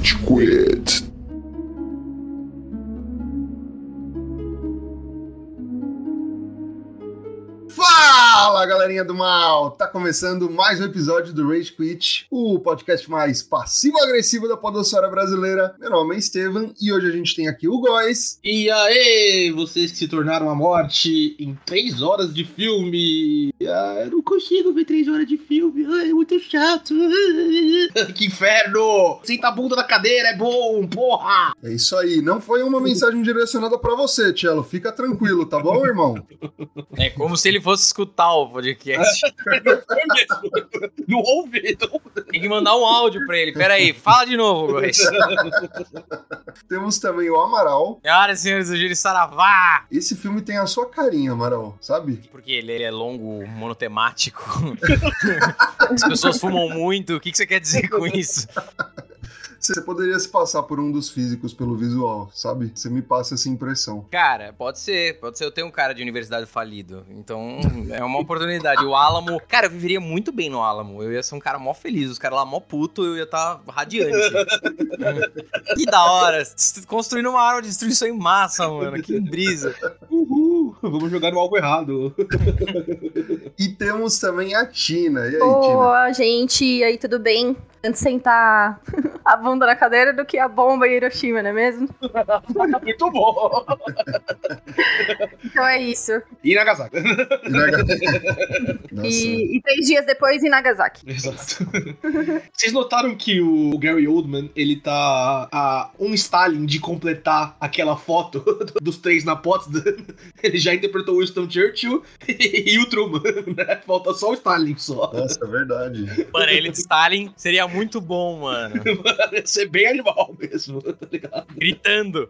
Rage Quit. Fala, galerinha do mal! Tá começando mais um episódio do Rage Quit, o podcast mais passivo-agressivo da podosfera brasileira. Meu nome é Estevam e hoje a gente tem aqui o Góis. E aí, vocês que se tornaram a morte em três horas de filme. Ah, eu não consigo ver três horas de filme, ah, é muito chato. que inferno! Senta a bunda na cadeira, é bom, porra! É isso aí, não foi uma mensagem direcionada pra você, Tchelo. Fica tranquilo, tá bom, irmão? É como se ele fosse escutar o podcast. não ouvi, não. Tem que mandar um áudio pra ele. Pera aí, fala de novo, Góis. Temos também o Amaral. Senhoras e senhores do Giro Saravá! Esse filme tem a sua carinha, Amaral, sabe? Porque ele é longo, monotemático. As pessoas fumam muito. O que você quer dizer com isso? Você poderia se passar por um dos físicos pelo visual, sabe? Você me passa essa impressão. Cara, pode ser. Pode ser. Eu tenho um cara de universidade falido. Então, é uma oportunidade. O Álamo. Cara, eu viveria muito bem no Álamo. Eu ia ser um cara mó feliz. Os caras lá mó puto, eu ia estar tá radiante. que da hora. Construindo uma arma de destruição em massa, mano. Que brisa. Uhul, vamos jogar no algo errado. E temos também a Tina. E aí, Boa, gente. E aí, tudo bem? Antes de sentar a bunda na cadeira do que a bomba em Hiroshima, não é mesmo? muito bom! Então é isso. E Nagasaki. E, e três dias depois em Nagasaki. Exato. Vocês notaram que o Gary Oldman, ele tá a um Stalin de completar aquela foto dos três na Potsdam? Ele já interpretou o Winston Churchill e o Truman, né? Falta só o Stalin só. Nossa, é verdade. Mano, ele de Stalin seria muito bom, mano. Ia ser bem animal mesmo, tá ligado? Gritando.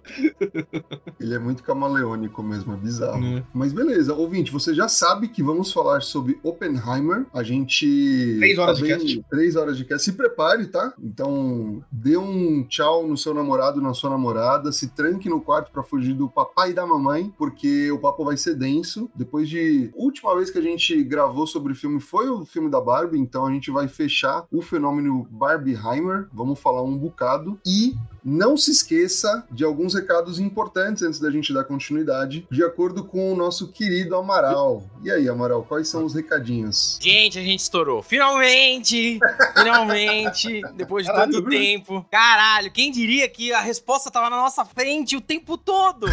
Ele é muito camaleônico mesmo, é bizarro. Hum. Mas beleza, ouvinte, você já sabe que vamos falar sobre Oppenheimer. A gente. Três horas de bem- cast. Três horas de cast. Se prepare, tá? Então, dê um tchau no seu namorado, na sua namorada. Se tranque no quarto pra fugir do papai e da mamãe, porque o papo vai ser denso. Depois de. Última vez que a gente gravou sobre o filme foi o filme da Barbie, então a gente vai fechar o fenômeno Barbieheimer. Vamos falar um bocado. E não se esqueça de alguns recados importantes antes da gente dar continuidade, de acordo com o nosso querido Amaral. E aí, Amaral, quais são os recadinhos? Gente, a gente estourou. Finalmente! Finalmente! Depois de Caralho, tanto viu? tempo. Caralho, quem diria que a resposta tava na nossa frente o tempo todo?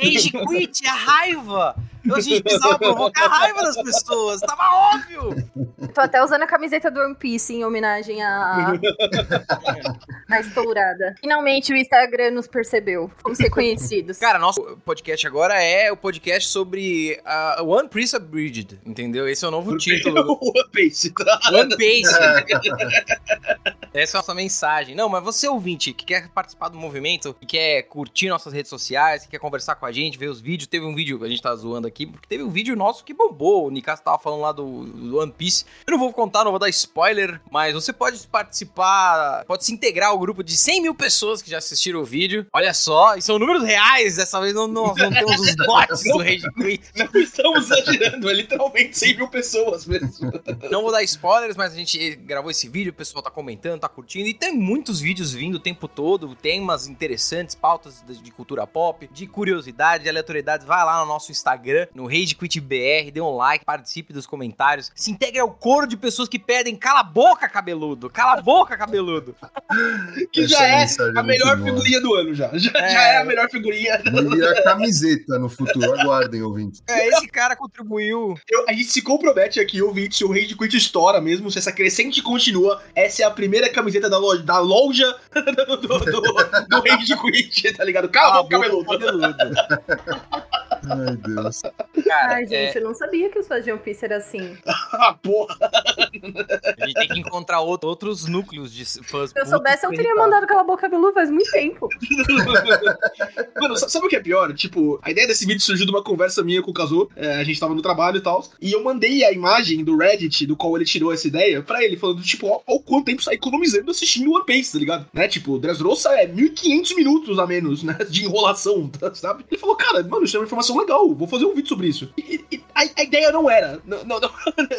Rage quit, a raiva! A gente precisava provocar a raiva das pessoas, tava óbvio! Tô até usando a camiseta do One Piece em homenagem à, à estourada. Finalmente o Instagram nos percebeu. Fomos reconhecidos. Cara, nosso podcast agora é o podcast sobre a One Piece Abridged, entendeu? Esse é o novo título. One Piece? One Piece. Essa é a nossa mensagem. Não, mas você ouvinte que quer participar do movimento, que quer curtir nossas redes sociais, que quer conversar com a gente, ver os vídeos. Teve um vídeo, a gente tá zoando aqui, porque teve um vídeo nosso que bombou. O Nicasso tava falando lá do, do One Piece. Eu não vou contar, não vou dar spoiler, mas você pode participar, pode se integrar ao grupo de 100 mil pessoas que já assistiram o vídeo. Olha só, e são números reais. Dessa vez não, nós não temos os bots do Rage Quit. Não estamos exagerando, é literalmente 100 mil pessoas mesmo. Não vou dar spoilers, mas a gente gravou esse vídeo, o pessoal tá comentando, tá curtindo. E tem muitos vídeos vindo o tempo todo, temas interessantes, pautas de cultura pop, de curiosidade, de aleatoriedade. Vai lá no nosso Instagram, no RageQuitBR, dê um like, participe dos comentários. Se integre ao coro de pessoas que pedem cala a boca, cabeludo. Cala a boca, cabeludo. Que Essa já é a melhor boa. figurinha do ano já. Já É. já é a melhor figurinha. Vai virar camiseta no futuro, aguardem, ouvintes. É, esse cara contribuiu. Eu- a gente se compromete aqui, ouvinte, se o Rage Quit estoura mesmo, se essa crescente continua, essa é a primeira camiseta da loja, da loja do, do, do, do Rage Quit, tá ligado? Cala a boca, cabeludo. cabeludo. Ai, Deus. Cara, Ai, gente, é, eu não sabia que os fãs de One Piece era assim. Ah, porra. a gente tem que encontrar outro- outros núcleos de fãs. Se eu soubesse, eu teria mandado aquela boca cabeluda faz muito tempo. Mano, sa- sabe o que é pior? Tipo, a ideia desse vídeo surgiu de uma conversa minha com o Kazu. é, a gente tava no trabalho e tal. E eu mandei a imagem do Reddit, do qual ele tirou essa ideia, pra ele, falando, tipo, ó, ó o quanto tempo você tá economizando assistindo One Piece, tá ligado? Né? Tipo, Dressrosa é 1500 minutos a menos, né? De enrolação, tá, sabe? Ele falou, cara, mano, isso é uma informação legal, vou fazer um vídeo sobre isso. E, e, a, a, ideia não era. Não, não,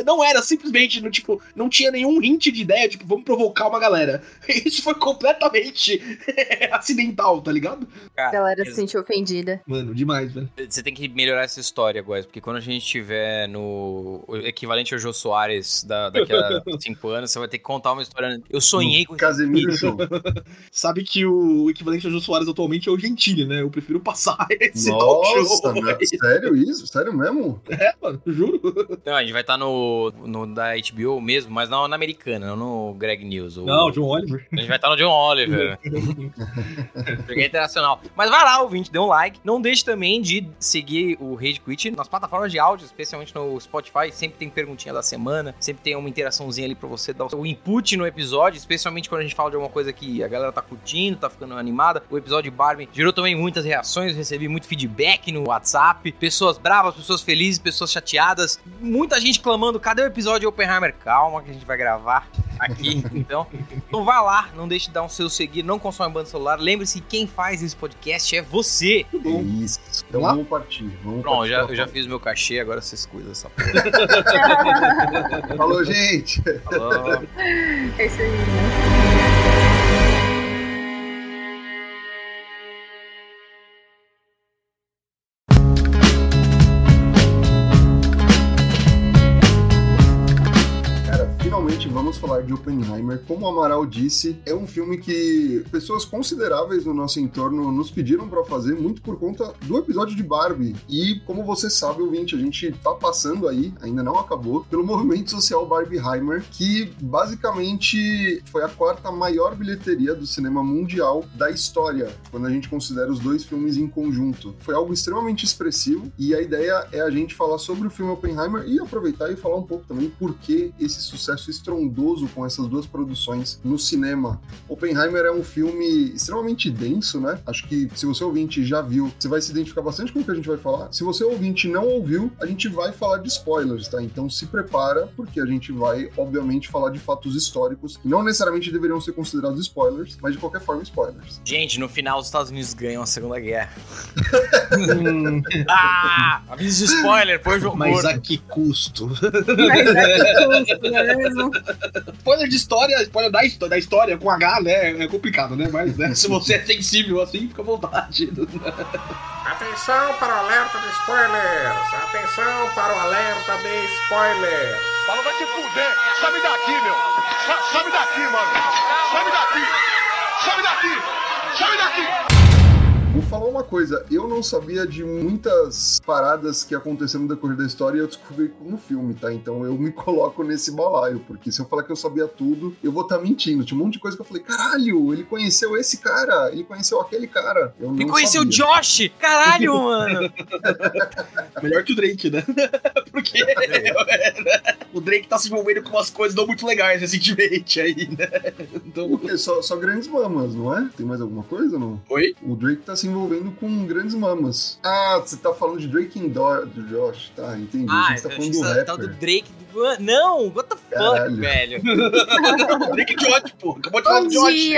não, era simplesmente, no, tipo, não tinha nenhum hint de ideia, tipo, vamos provocar uma galera. Isso foi completamente acidental, tá ligado? a galera se sentiu ofendida. Mano, demais, velho. Você tem que melhorar essa história, Góis, porque quando a gente tiver no equivalente ao Jô Soares da, daqui a cinco anos, você vai ter que contar uma história. Eu sonhei com Casemiro Show. Sabe que o equivalente ao Jô Soares atualmente é o Gentili, né? Eu prefiro passar esse Nossa, né? sério isso? Sério mesmo? É, mano, juro. Não, a gente vai estar no, no da HBO mesmo, mas não na americana, não no Greg News. O... Não, John Oliver. A gente vai estar no John Oliver. Joguei internacional. Mas vai lá, ouvinte, dê um like. Não deixe também de seguir o Rage Quit nas plataformas de áudio, especialmente no Spotify. Sempre tem perguntinha da semana, sempre tem uma interaçãozinha ali pra você dar o seu input no episódio, especialmente quando a gente fala de alguma coisa que a galera tá curtindo, tá ficando animada. O episódio de Barbie gerou também muitas reações, recebi muito feedback no WhatsApp, pessoas bravas, pessoas felizes, pessoas chateadas, muita gente clamando, cadê o episódio de Oppenheimer? Calma que a gente vai gravar aqui, então. Então vá lá, não deixe de dar um seu seguir, não consome banda celular. Lembre-se que quem faz esse podcast é você. Isso. Então vamos, vamos partir. Vamos Pronto, partir já, eu já fiz meu cachê, agora vocês cuidam dessa porra. Falou, gente. Falou. É isso aí, né? Oppenheimer. Como o Amaral disse, é um filme que pessoas consideráveis no nosso entorno nos pediram para fazer muito por conta do episódio de Barbie. E como você sabe, ouvinte, a gente tá passando aí, ainda não acabou, pelo movimento social Barbieheimer, que basicamente foi a quarta maior bilheteria do cinema mundial da história, quando a gente considera os dois filmes em conjunto. Foi algo extremamente expressivo e a ideia é a gente falar sobre o filme Oppenheimer e aproveitar e falar um pouco também por que esse sucesso estrondoso com essas duas produções no cinema. Oppenheimer é um filme extremamente denso, né? Acho que se você ouvinte já viu, você vai se identificar bastante com o que a gente vai falar. Se você ouvinte não ouviu, a gente vai falar de spoilers, tá? Então se prepara, porque a gente vai, obviamente, falar de fatos históricos que não necessariamente deveriam ser considerados spoilers, mas de qualquer forma spoilers. Gente, no final os Estados Unidos ganham a Segunda Guerra. ah! Aviso de spoiler, o jogo Mas a que custo? Mas é que custo, não é mesmo? Spoiler de história, spoiler da, histó- da história com H, né? É complicado, né? Mas né, se você é sensível assim, fica à vontade. Atenção para o alerta de spoilers! Atenção para o alerta de spoilers! Fala, vai se fuder! Sobe daqui, meu! So- Sobe daqui, mano! Sobe daqui! Sobe daqui! Sobe daqui! Falar uma coisa, eu não sabia de muitas paradas que aconteceram no decorrer da história e eu descobri no filme, tá? Então eu me coloco nesse balaio, porque se eu falar que eu sabia tudo, eu vou estar mentindo. Tinha um monte de coisa que eu falei, caralho, ele conheceu esse cara, ele conheceu aquele cara. Eu Me não conheceu o. Josh! Caralho, mano! Melhor que o Drake, né? Porque o Drake tá se envolvendo com umas coisas não muito legais recentemente aí, né? Então. O quê? Só, só grandes mamas, não é? Tem mais alguma coisa, não? Oi? O Drake tá se envolvendo com grandes mamas. Ah, você tá falando de Drake and Do- do Josh, tá, entendi. Ah, a gente tá falando do tá do rapper. Drake. Do... Não, what the fuck, Caralho. velho? Drake Josh, pô. Acabou de falar do Josh.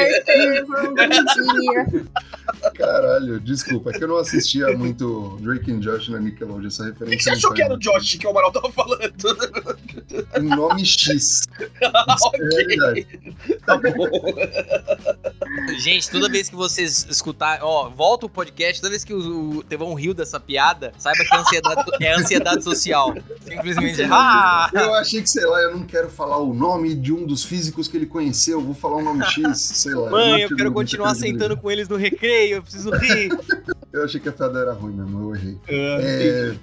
Caralho, desculpa, é que eu não assistia muito Drake and Josh na Nickelodeon, essa O referência. que, que você achou que era o. Josh que o Amaral tava falando? Um nome X. Ah, é. Tá bom. Gente, toda vez que vocês escutar, ó, volta o podcast, toda vez que o, o Tevão riu dessa piada, saiba que é ansiedade, é ansiedade social. Simplesmente, ah! Eu achei que, sei lá, eu não quero falar o nome de um dos físicos que ele conheceu, vou falar um nome X, sei lá. Mãe, eu quero continuar sentando com eles no recreio, eu preciso rir. Eu achei que a piada era ruim mesmo, eu errei. É,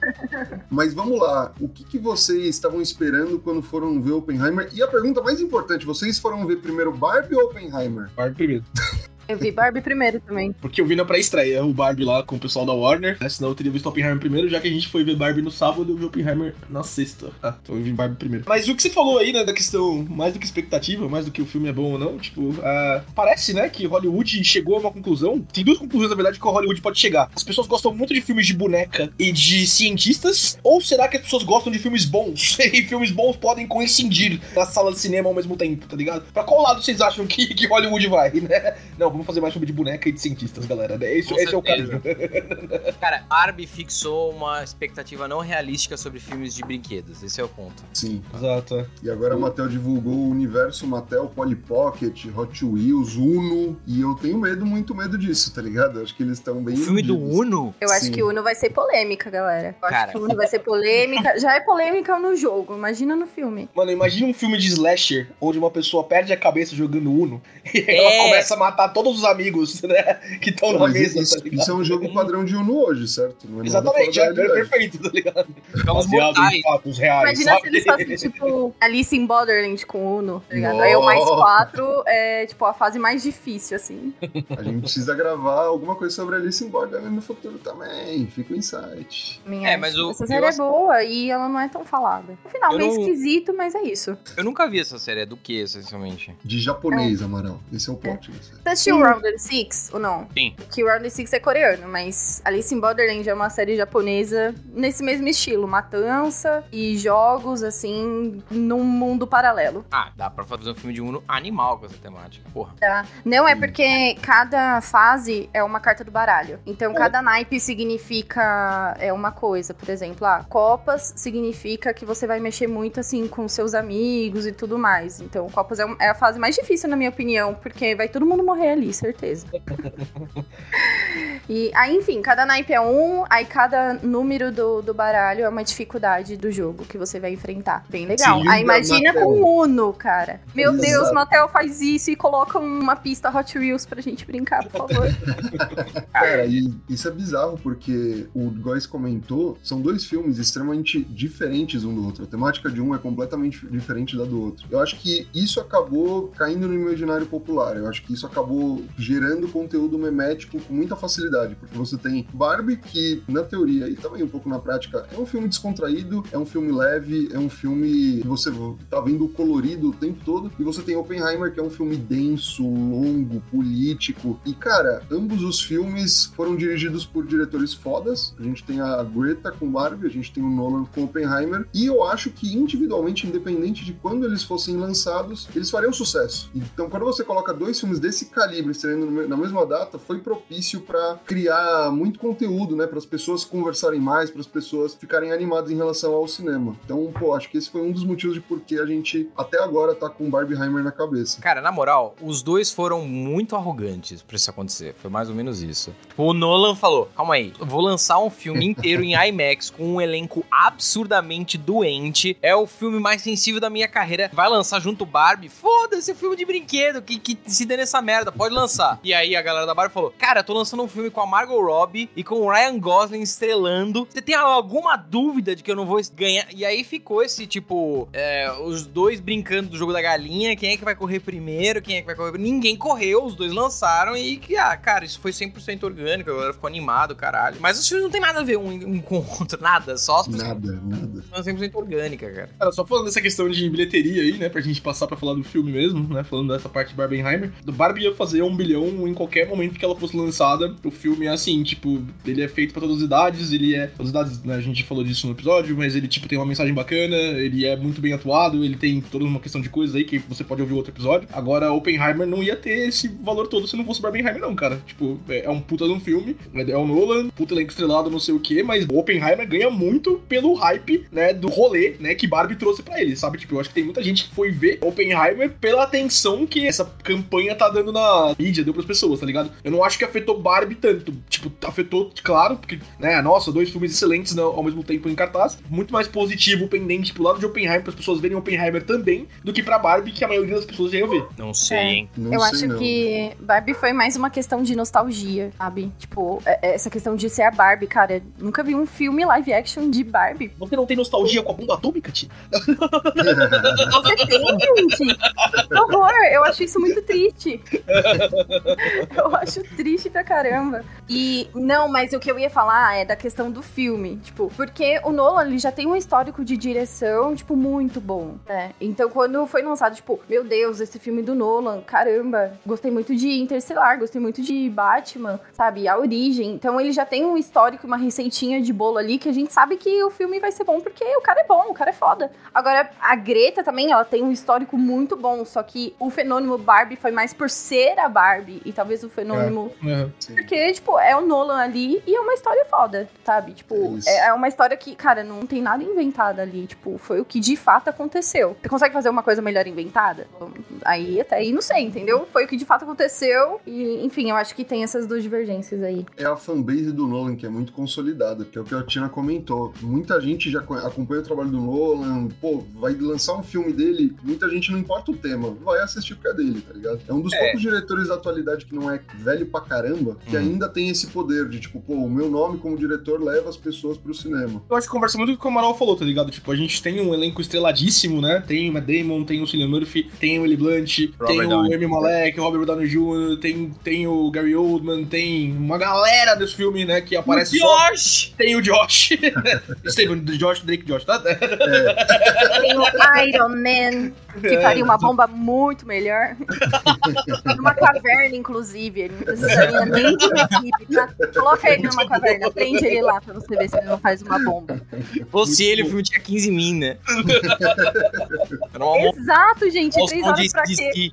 Mas vamos lá, o que, que vocês estavam esperando quando foram ver Oppenheimer? E a pergunta mais importante, vocês foram ver primeiro Barbie ou Oppenheimer? Barbie primeiro. Eu vi Barbie primeiro também. Porque eu vi na pré-estreia o Barbie lá com o pessoal da Warner, né? Senão eu teria visto Oppenheimer primeiro, já que a gente foi ver Barbie no sábado, eu vi Oppenheimer na sexta. Ah, então eu vi Barbie primeiro. Mas o que você falou aí, né, da questão mais do que expectativa, mais do que o filme é bom ou não, tipo, ah, parece, né, que Hollywood chegou a uma conclusão. Tem duas conclusões, na verdade, que o Hollywood pode chegar. As pessoas gostam muito de filmes de boneca e de cientistas, ou será que as pessoas gostam de filmes bons? e filmes bons podem coincidir na sala de cinema ao mesmo tempo, tá ligado? Pra qual lado vocês acham que, que Hollywood vai, né? Não, vamos fazer mais filme de boneca e de cientistas, galera. Esse, Com esse é o caminho. Cara, Barbie fixou uma expectativa não realística sobre filmes de brinquedos. Esse é o ponto. Sim. Exato. E agora a Mattel divulgou o universo Mattel, Polly Pocket, Hot Wheels, Uno. E eu tenho medo, muito medo disso, tá ligado? Acho que eles estão bem. O filme do. Uno? Eu acho Sim. que o Uno vai ser polêmica, galera. Eu Cara. acho que o Uno vai ser polêmica. Já é polêmica no jogo, imagina no filme. Mano, imagina um filme de slasher onde uma pessoa perde a cabeça jogando Uno e É. ela começa a matar todos os amigos, né? Que estão na mesa, isso, tá ligado? isso é um jogo padrão de Uno hoje, certo? Não é Exatamente, é, é perfeito, tá ligado? Baseado em fatos reais, Imagina se sabe? eles fossem, tipo, Alice in Borderland com Uno, tá ligado? Aí o mais Nossa. quatro é, tipo, a fase mais difícil, assim. A gente precisa gravar alguma coisa sobre Alice in Borderland no futuro também. Fica o insight. Minha É, mas o- Essa série é acho- boa e ela não é tão falada. No final, Eu meio não- esquisito, mas é isso. Eu nunca vi essa série. É do que, essencialmente? De japonês, Amaral. Esse é o plot. da série. Você assistiu Round and Six ou não? Sim. Que Round and Six é coreano, mas Alice in Borderland é uma série japonesa nesse mesmo estilo. Matança e jogos, assim, num mundo paralelo. Ah, dá pra fazer um filme de Uno animal com essa temática. Porra. Tá? Não é porque cada fase é uma carta do baralho. Então, cada naipe significa é uma coisa. Por exemplo, ah, copas significa que você vai mexer muito, assim, com seus amigos e tudo mais. Então, copas é, é a fase mais difícil, na minha opinião, porque vai todo mundo morrer ali, certeza. e aí, enfim, cada naipe é um, aí cada número do, do baralho é uma dificuldade do jogo que você vai enfrentar. Bem legal. Se Aí liga, imagina Mattel. com Uno, cara. Meu Exato. Deus, Mattel faz isso e coloca uma pista Hot Wheels pra gente brincar, por favor. Cara, e isso é bizarro, porque o Góis comentou, são dois filmes extremamente diferentes um do outro. A temática de um é completamente diferente da do outro. Eu acho que isso acabou caindo no imaginário popular. Eu acho que isso acabou gerando conteúdo memético com muita facilidade, porque você tem Barbie, que na teoria e também um pouco na prática é um filme descontraído, é um filme leve, é um filme que você tá vendo colorido o tempo todo, e você tem Oppenheimer, que é um filme denso, longo, político. E cara, ambos os filmes foram dirigidos por diretores fodas. A gente tem a Greta com Barbie, a gente tem o Nolan com Oppenheimer, e eu acho que individualmente, independente de quando eles fossem lançados, eles fariam sucesso. Então, quando você coloca dois filmes desse calibre estreando no me- na mesma data, foi propício pra criar muito conteúdo, né, para as pessoas conversarem mais, para as pessoas ficarem animadas em relação ao cinema. Então, pô, acho que esse foi um dos motivos de por que a gente até agora tá com Barbieheimer na cabeça. Cara, na moral, os dois foram muito arrogantes pra isso acontecer. Foi mais ou menos isso. O Nolan falou: calma aí, eu vou lançar um filme inteiro em IMAX com um elenco absurdamente doente. É o filme mais sensível da minha carreira. Vai lançar junto o Barbie? Foda-se, é filme de brinquedo. Que, que se dê nessa merda, pode lançar. E aí a galera da Barbie falou: Cara, eu tô lançando um filme com a Margot Robbie e com o Ryan Gosling estrelando. Você tem alguma dúvida de que eu não vou ganhar? E aí ficou esse tipo: é, os dois brincando do jogo da galinha. Quem é que vai correr primeiro? Quem é que vai correr primeiro? Ninguém correu, os dois lançaram e que, ah, cara, isso foi 100% orgânico. A galera ficou animado, caralho. Mas os filmes não tem nada a ver um, um com o outro, nada. Só as pessoas Nada, nada. são 100% orgânica, cara. Cara, só falando dessa questão de bilheteria aí, né? Pra gente passar pra falar do filme mesmo, né? Falando dessa parte de Barbenheimer. Do Barbie ia fazer um bilhão em qualquer momento que ela fosse lançada. O filme é assim, tipo, ele é feito pra todas as idades, ele é. Todas as idades, né? A gente falou disso no episódio, mas ele, tipo, tem uma mensagem bacana, ele é muito bem atuado, ele tem toda uma questão de coisas aí que você pode ouvir outro episódio. Agora, Oppenheimer não ia ter esse valor todo se não fosse Barbenheimer, não, cara. Tipo, é é um puta de um filme, é o Nolan, puta elenco estrelado, não sei o quê, mas Oppenheimer ganha muito pelo hype, né, do rolê, né, que Barbie trouxe pra ele, sabe? Tipo, eu acho que tem muita gente que foi ver Oppenheimer pela atenção que essa campanha tá dando na mídia, deu pras pessoas, tá ligado? Eu não acho que afetou Barbie tanto. Tipo, afetou, claro, porque, né, nossa, dois filmes excelentes né, ao mesmo tempo em cartaz. Muito mais positivo, pendente pro lado de Oppenheimer, para as pessoas verem Oppenheimer também, do que pra Barbie, que a maioria das pessoas já ia ver. Não sei, É. hein? Não eu sei acho não. que Barbie foi mais uma questão de nostalgia, sabe? Tipo, é- essa questão de ser a Barbie, cara. Nunca vi um filme live action de Barbie. Você não tem nostalgia com a bomba atômica, Ti? Você tem, gente? Que horror! Eu acho isso muito triste. Eu acho triste pra caramba. E, não, mas o que eu ia falar é da questão do filme. Tipo, porque o Nolan, ele já tem um histórico de direção, tipo, muito bom, né? Então, quando foi lançado, tipo, meu Deus, esse filme do Nolan, caramba, gostei muito de Interstellar, gostei muito de Batman, sabe? A Origem. Então, ele já tem um histórico, uma receitinha de bolo ali que a gente sabe que o filme vai ser bom porque o cara é bom, o cara é foda. Agora, a Greta também, ela tem um histórico muito bom, só que o fenômeno Barbie foi mais por ser a Barbie e talvez o fenômeno. Uhum. Porque, tipo, é o Nolan ali e é uma história foda, sabe? Tipo, é, é uma história que, cara, não tem nada inventado ali. Tipo, foi o que de fato aconteceu. Você consegue fazer uma coisa melhor inventada? Aí até aí não sei, entendeu? Foi o que de fato aconteceu. E, enfim, eu acho que tem essas duas divergências aí. É a fanbase do Nolan que é muito consolidada, que é o que a Tina comentou. Muita gente já co- acompanha o trabalho do Nolan, pô, vai lançar um filme dele, muita gente não importa o tema, vai assistir porque é dele, tá ligado? É um dos É. poucos diretores da atualidade que não é velho pra caramba, que Uhum. ainda tem esse poder de, tipo, pô, o meu nome como diretor leva as pessoas pro cinema. Eu acho que conversa muito com o que o Amaral falou, tá ligado? Tipo, a gente tem um elenco estreladíssimo, né? Tem o Matt Damon, tem o Cillian Murphy, tem o Eli Blunt, tem o Downey. Amy Malek, o Robert Downey Jr., tem, tem o Gary Oldman, tem uma galera desse filme, né? Que aparece só. Josh! Tem o Josh. Steven, Josh, Drake Josh, tá? Tem o Iron Man, que faria uma bomba muito melhor. numa caverna, inclusive. Ele não precisaria nem de uma equipe, tá? Coloca ele numa caverna, prende ele lá pra você ver se ele não faz uma bomba. Fosse ele, o filme tinha 15 min, né? Exato, gente. Três de horas pra quê?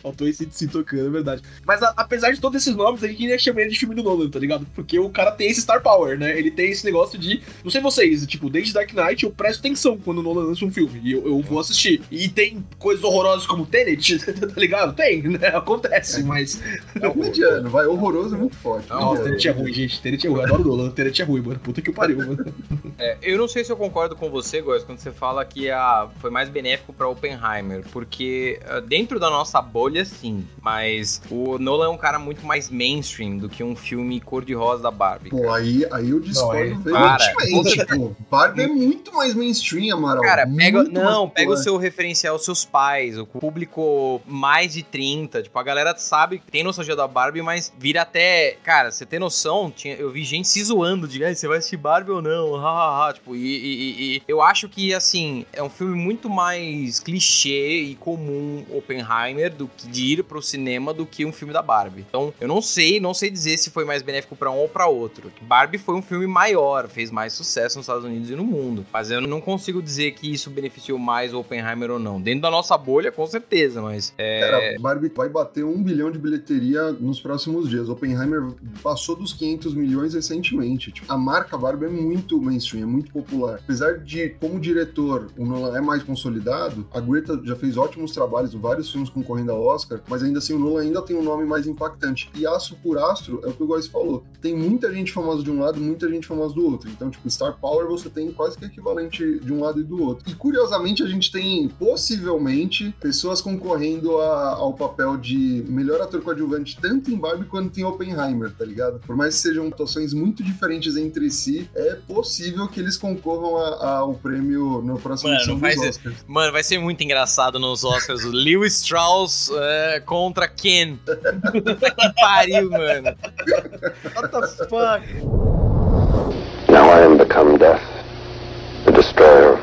Faltou esse se tocando, é verdade. Mas a- apesar de todos esses nomes, a gente ainda chama ele de filme do Nolan, tá ligado? Porque o cara tem esse star power, né? Ele tem esse negócio de. Não sei vocês, tipo, desde Dark Knight eu presto atenção quando o Nolan lança um filme. E eu, eu vou assistir. E tem coisas horrorosas como Tenet, tá ligado? Tem, né? Acontece, mas. É o mediano, vai, horroroso é muito forte. Nossa. Tenet é ruim, gente. Tenet é ruim. Eu adoro o Nolan. Tenet é ruim, mano. Puta que pariu, mano. É, eu não sei se eu concordo com você, Góis, quando você fala que a, foi mais benéfico pra Oppenheimer, porque ah, dentro da nossa bolha, sim, mas o Nolan é um cara muito mais mainstream do que um filme cor-de-rosa da Barbie. Pô, aí, aí eu discordo Não, é- veementemente, pô. Barbie é muito mais mainstream, Amaral. Cara, pega, não, pega o seu referencial, os seus pais, o público mais de 30, tipo, a galera sabe, tem nostalgia da Barbie, mas vira até, cara, você tem noção, tinha, eu vi gente se zoando de, "Ai, você vai assistir Barbie ou não, hahaha, tipo, e, e- e- eu acho que, assim, é um filme muito mais clichê e comum, Oppenheimer, do que de ir pro cinema do que um filme da Barbie. Então, eu não sei, não sei dizer se foi mais benéfico pra um ou pra outro. Barbie foi um filme maior, fez mais sucesso nos Estados Unidos e no mundo, mas eu não consigo dizer que isso beneficiou mais o Oppenheimer ou não. Dentro da nossa bolha, com certeza, mas é, Cara, Barbie vai bater um bilhão de bilheteria nos próximos dias. Oppenheimer passou dos 500 milhões recentemente. Tipo, a marca Barbie é muito mainstream, é muito popular. Apesar de, como diretor, o Nolan é mais consolidado, a Greta já fez ótimos trabalhos, vários filmes concorrendo ao Oscar, mas ainda assim o Nolan ainda tem um nome mais impactante. E astro por astro, é o que o Góis falou. Tem muita gente famosa de um lado, muita gente famosa do outro. Então, tipo, Star Power você tem quase que equivalente de um lado e do outro. E curiosamente a gente tem possivelmente pessoas concorrendo a- ao papel de melhor ator coadjuvante tanto em Barbie quanto em Oppenheimer, tá ligado? Por mais que sejam atuações muito diferentes entre si, é possível que eles concorram a- ao prêmio no próximo Mano, edição faz dos isso. Oscars. Mano, vai ser muito engraçado nos Oscars. Lewis Strauss é, contra Ken. Puta que pariu, mano. What the fuck? Now I am become death, the destroyer.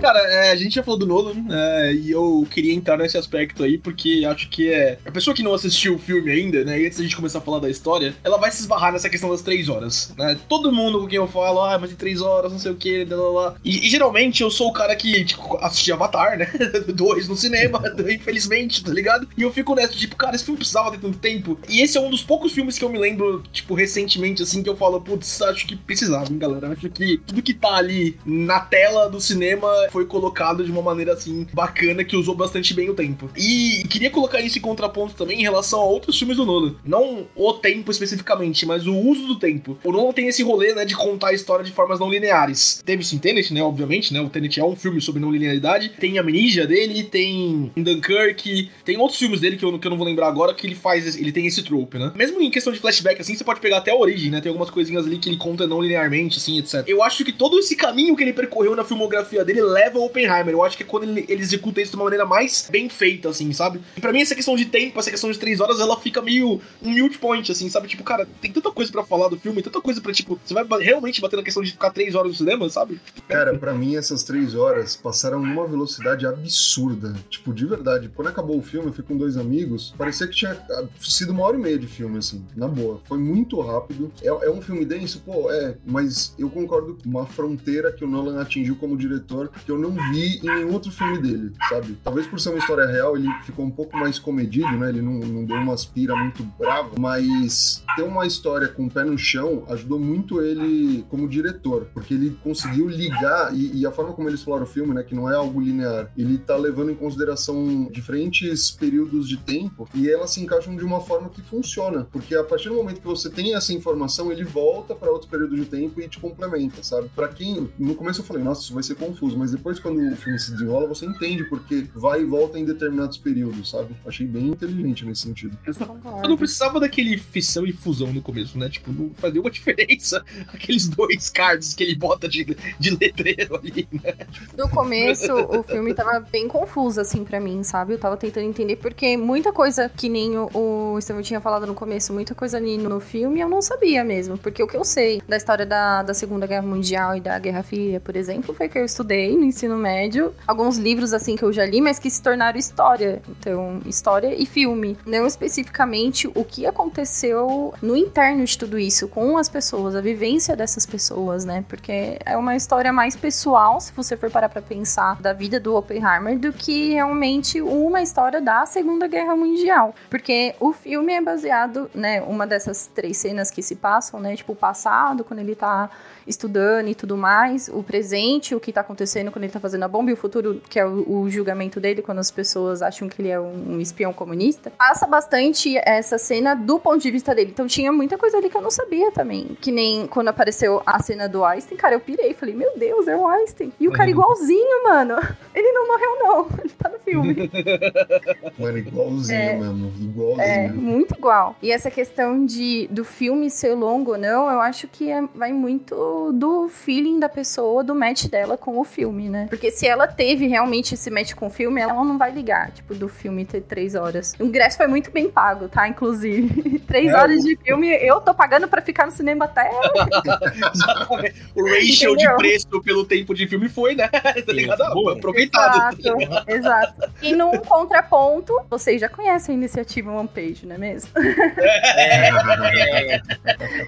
Cara, é, a gente já falou do Nolan, é, e eu queria entrar nesse aspecto aí, porque acho que é. A pessoa que não assistiu o filme ainda, né, e antes da gente começar a falar da história, ela vai se esbarrar nessa questão das três horas, né? Todo mundo com quem eu falo, ah, mas em três horas, não sei o que, blá blá blá. E, e geralmente eu sou o cara que, tipo, assisti Avatar, né? Dois no cinema, infelizmente, tá ligado? E eu fico nessa, tipo, cara, esse filme precisava ter tanto tempo. E esse é um dos poucos filmes que eu me lembro, tipo, recentemente, assim, que eu falo, putz, acho que precisava, hein, galera? Acho que tudo que tá ali na tela do cinema foi colocado de uma maneira assim bacana que usou bastante bem o tempo. E queria colocar isso em contraponto também em relação a outros filmes do Nolan. Não o tempo especificamente, mas o uso do tempo. O Nolan tem esse rolê, né, de contar a história de formas não lineares. Teve sim Tenet, né, obviamente, né? O Tenet é um filme sobre não linearidade. Tem Amnesia dele, tem Dunkirk, tem outros filmes dele que eu, que eu não vou lembrar agora que ele faz, esse- ele tem esse trope, né? Mesmo em questão de flashback, assim, você pode pegar até a origem, né? Tem algumas coisinhas ali que ele conta não linearmente, assim, etc. Eu acho que todo esse caminho que ele percorreu na filmografia dele leva ao Oppenheimer. Eu acho que é quando ele, ele executa isso de uma maneira mais bem feita, assim, sabe? E pra mim, essa questão de tempo, essa questão de três horas, ela fica meio um mute point, assim, sabe? Tipo, cara, tem tanta coisa pra falar do filme, tanta coisa pra, tipo, você vai realmente bater na questão de ficar três horas no cinema, sabe? Cara, pra mim essas três horas passaram numa velocidade absurda. Tipo, de verdade. Quando acabou o filme, eu fui com dois amigos. Parecia que tinha ah, sido uma hora e meia de filme, assim, na boa. Foi muito rápido. É, é um filme denso, pô, é. Mas eu concordo com uma fronteira que o Nolan atingiu como diretor que eu não vi em nenhum outro filme dele, sabe? Talvez por ser uma história real, ele ficou um pouco mais comedido, né? Ele não, não deu uma aspira muito brava, mas ter uma história com o pé no chão ajudou muito ele como diretor, porque ele conseguiu ligar, e, e a forma como ele explora o filme, né? Que não é algo linear, ele tá levando em consideração diferentes períodos de tempo e elas se encaixam de uma forma que funciona, porque a partir do momento que você tem essa informação, ele volta para outro período de tempo e te complementa, sabe? Para quem no começo eu falei, nossa, isso vai ser confuso, mas depois quando o filme se desenrola, você entende porque vai e volta em determinados períodos, sabe? Achei bem inteligente nesse sentido. Eu não precisava daquele fissão e fusão no começo, né? Tipo, não fazia uma diferença aqueles dois cards que ele bota de, de letreiro ali, né? No começo, o filme tava bem confuso, assim, pra mim, sabe? Eu tava tentando entender, porque muita coisa, que nem o, o Estevão tinha falado no começo, muita coisa ali no filme eu não sabia mesmo. Porque o que eu sei da história da, da Segunda Guerra Mundial e da Guerra Fria, por exemplo, foi que eu estudei no ensino médio. Alguns livros, assim, que eu já li, mas que se tornaram história. Então, história e filme. Não especificamente o que aconteceu no interno de tudo isso, com as pessoas, a vivência dessas pessoas, né? Porque é uma história mais pessoal, se você for parar pra pensar, da vida do Oppenheimer, do que realmente uma história da Segunda Guerra Mundial. Porque o filme é baseado, né? Uma dessas três cenas que se passam, né? Tipo, o passado, quando ele tá estudando e tudo mais, o presente, o que tá acontecendo quando ele tá fazendo a bomba, e o futuro, que é o, o julgamento dele, quando as pessoas acham que ele é um, um espião comunista, passa bastante essa cena do ponto de vista dele. Então tinha muita coisa ali que eu não sabia também. Que nem quando apareceu a cena do Einstein, cara, eu pirei. Falei, meu Deus, é o Einstein. E o cara igualzinho, mano. Ele não morreu, não. Ele tá no filme. Mano, igualzinho É. mesmo. Igualzinho. É, muito igual. E essa questão de do filme ser longo ou não, eu acho que é- vai muito do feeling da pessoa, do match dela com o filme, né? Porque se ela teve realmente esse match com o filme, ela não vai ligar, tipo, do filme ter três horas. O ingresso foi muito bem pago, tá? Inclusive. três É, horas de filme, eu tô pagando pra ficar no cinema até. Exatamente. O ratio Entendeu? de preço pelo tempo de filme foi, né? Tá ligado? Ah. Aproveitado. Exato, exato. E num contraponto, vocês já conhecem a iniciativa One Page, não é mesmo? É,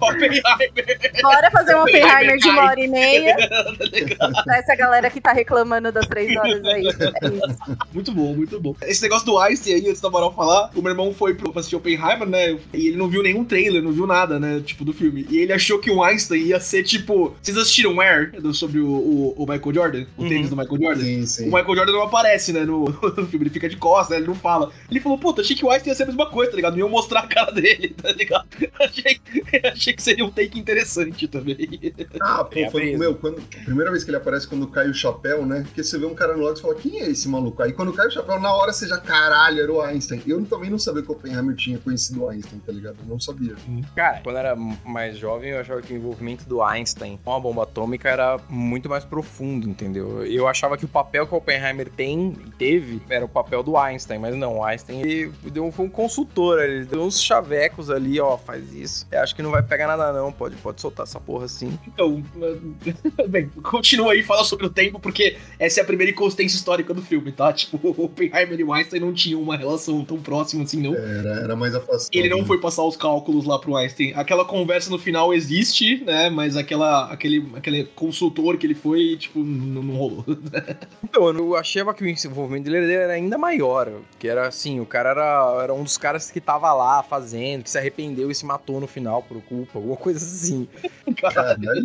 Oppenheimer. Bora fazer um Oppenheimer de uma hora e meia. Pra essa galera que tá reclamando das três horas aí. É isso. Muito bom, muito bom. Esse negócio do Einstein aí, antes da Moral falar, o meu irmão foi pro pra assistir Oppenheimer, né? E ele não viu nenhum trailer, não viu nada, né? Tipo, do filme. E ele achou que o Einstein ia ser tipo. Vocês assistiram Air sobre o, o, o Michael Jordan? O Uhum. tênis do Michael Jordan? Sim, O sim. Michael Jordan não aparece, né, no, no filme, ele fica de costas, né, ele não fala. Ele falou, puta, achei que o Einstein ia ser a mesma coisa, tá ligado? Não iam mostrar a cara dele, tá ligado? Achei, achei que seria um take interessante também. Ah, pô, foi, meu, quando, a primeira vez que ele aparece quando cai o chapéu, né? Porque você vê um cara no lado e fala, quem é esse maluco? Aí quando cai o chapéu, na hora você já, caralho, era o Einstein. Eu também não sabia que o Oppenheimer tinha conhecido o Einstein, tá ligado? Eu não sabia. Cara, quando eu era mais jovem, eu achava que o envolvimento do Einstein com a bomba atômica era muito mais profundo, entendeu? Eu achava que o papel que o Oppenheimer tem, teve, era o papel do Einstein, mas não, o Einstein ele deu, foi um consultor, ele deu uns chavecos ali, ó, faz isso. Eu acho que não vai pegar nada não, pode, pode soltar essa porra assim. Então, bem, continua aí, fala sobre o tempo, porque essa é a primeira inconsistência histórica do filme, tá? Tipo, o Oppenheimer e o Einstein não tinham uma relação tão próxima assim, não. Era, era mais afastado. Ele não né? foi passar os cálculos lá pro Einstein. Aquela conversa no final existe, né? Mas aquela, aquele, aquele consultor que ele foi, tipo, não, não rolou. Então, eu achava que o envolvimento dele era ainda maior, que era assim, o cara era, era um dos caras que tava lá fazendo, que se arrependeu e se matou no final por culpa, alguma coisa assim. Caralho.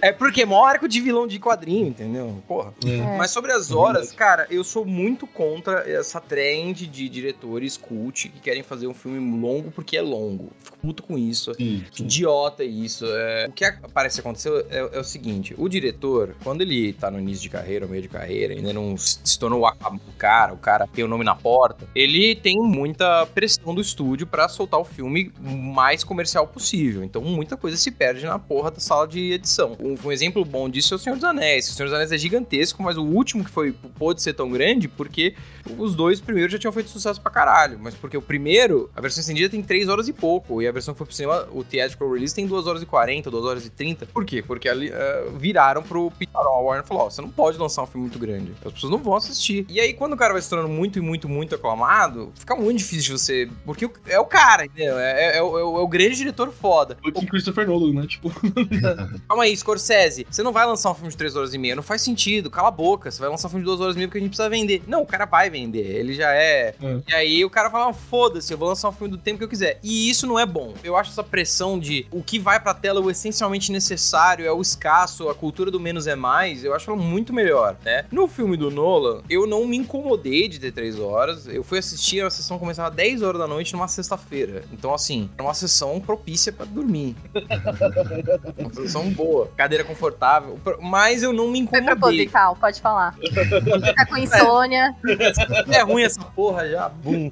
É porque é maior arco de vilão de quadrinho, entendeu? Porra. É. Mas sobre as horas, cara, eu sou muito contra essa trend de diretores cult que querem fazer um filme longo porque é longo. Fico puto com isso. Sim, sim. Idiota isso. É, o que parece acontecer é, é o seguinte: o diretor, quando ele tá no início de carreira, no meio de carreira, ainda não se tornou a- a- o cara, o cara tem o nome na porta, ele tem muita pressão do estúdio pra soltar o filme mais comercial possível. Então muita coisa se perde na porra da sala de edição. Um, um exemplo bom disso é o Senhor dos Anéis. O Senhor dos Anéis é gigantesco, mas o último que foi pôde ser tão grande porque os dois primeiros já tinham feito sucesso pra caralho. Mas porque o primeiro, a versão estendida tem 3 horas e pouco. E a versão que foi pro cinema, o theatrical release, tem 2 horas e 40, 2 horas e 30. Por quê? Porque ali eh, viraram pro Peter a Warner falou: ó, você não pode lançar um filme muito grande. As pessoas não vão assistir. E aí, quando o cara vai se tornando muito e muito, muito aclamado, fica muito difícil de você. Porque o- é o cara, entendeu? É, é o- é o, é o grande diretor foda. Com Christopher Nolan, né? Tipo, Calma aí, Scorsese, você não vai lançar um filme de 3 horas e meia. Não faz sentido, cala a boca, você vai lançar um filme de duas horas mesmo que a gente precisa vender. Não, o cara vai vender, ele já é. Hum. E aí o cara fala, foda-se, eu vou lançar um filme do tempo que eu quiser. E isso não é bom. Eu acho essa pressão de o que vai pra tela, o essencialmente necessário, é o escasso, a cultura do menos é mais, eu acho ela muito melhor, né? No filme do Nolan, eu não me incomodei de ter três horas. Eu fui assistir, a sessão começava às 10 horas da noite numa sexta-feira. Então, assim, era uma sessão propícia pra dormir. uma sessão boa. Cadeira confortável. Mas eu não me Foi incomodei. proposital, pode falar. Tá com insônia. É ruim essa porra já. Bum.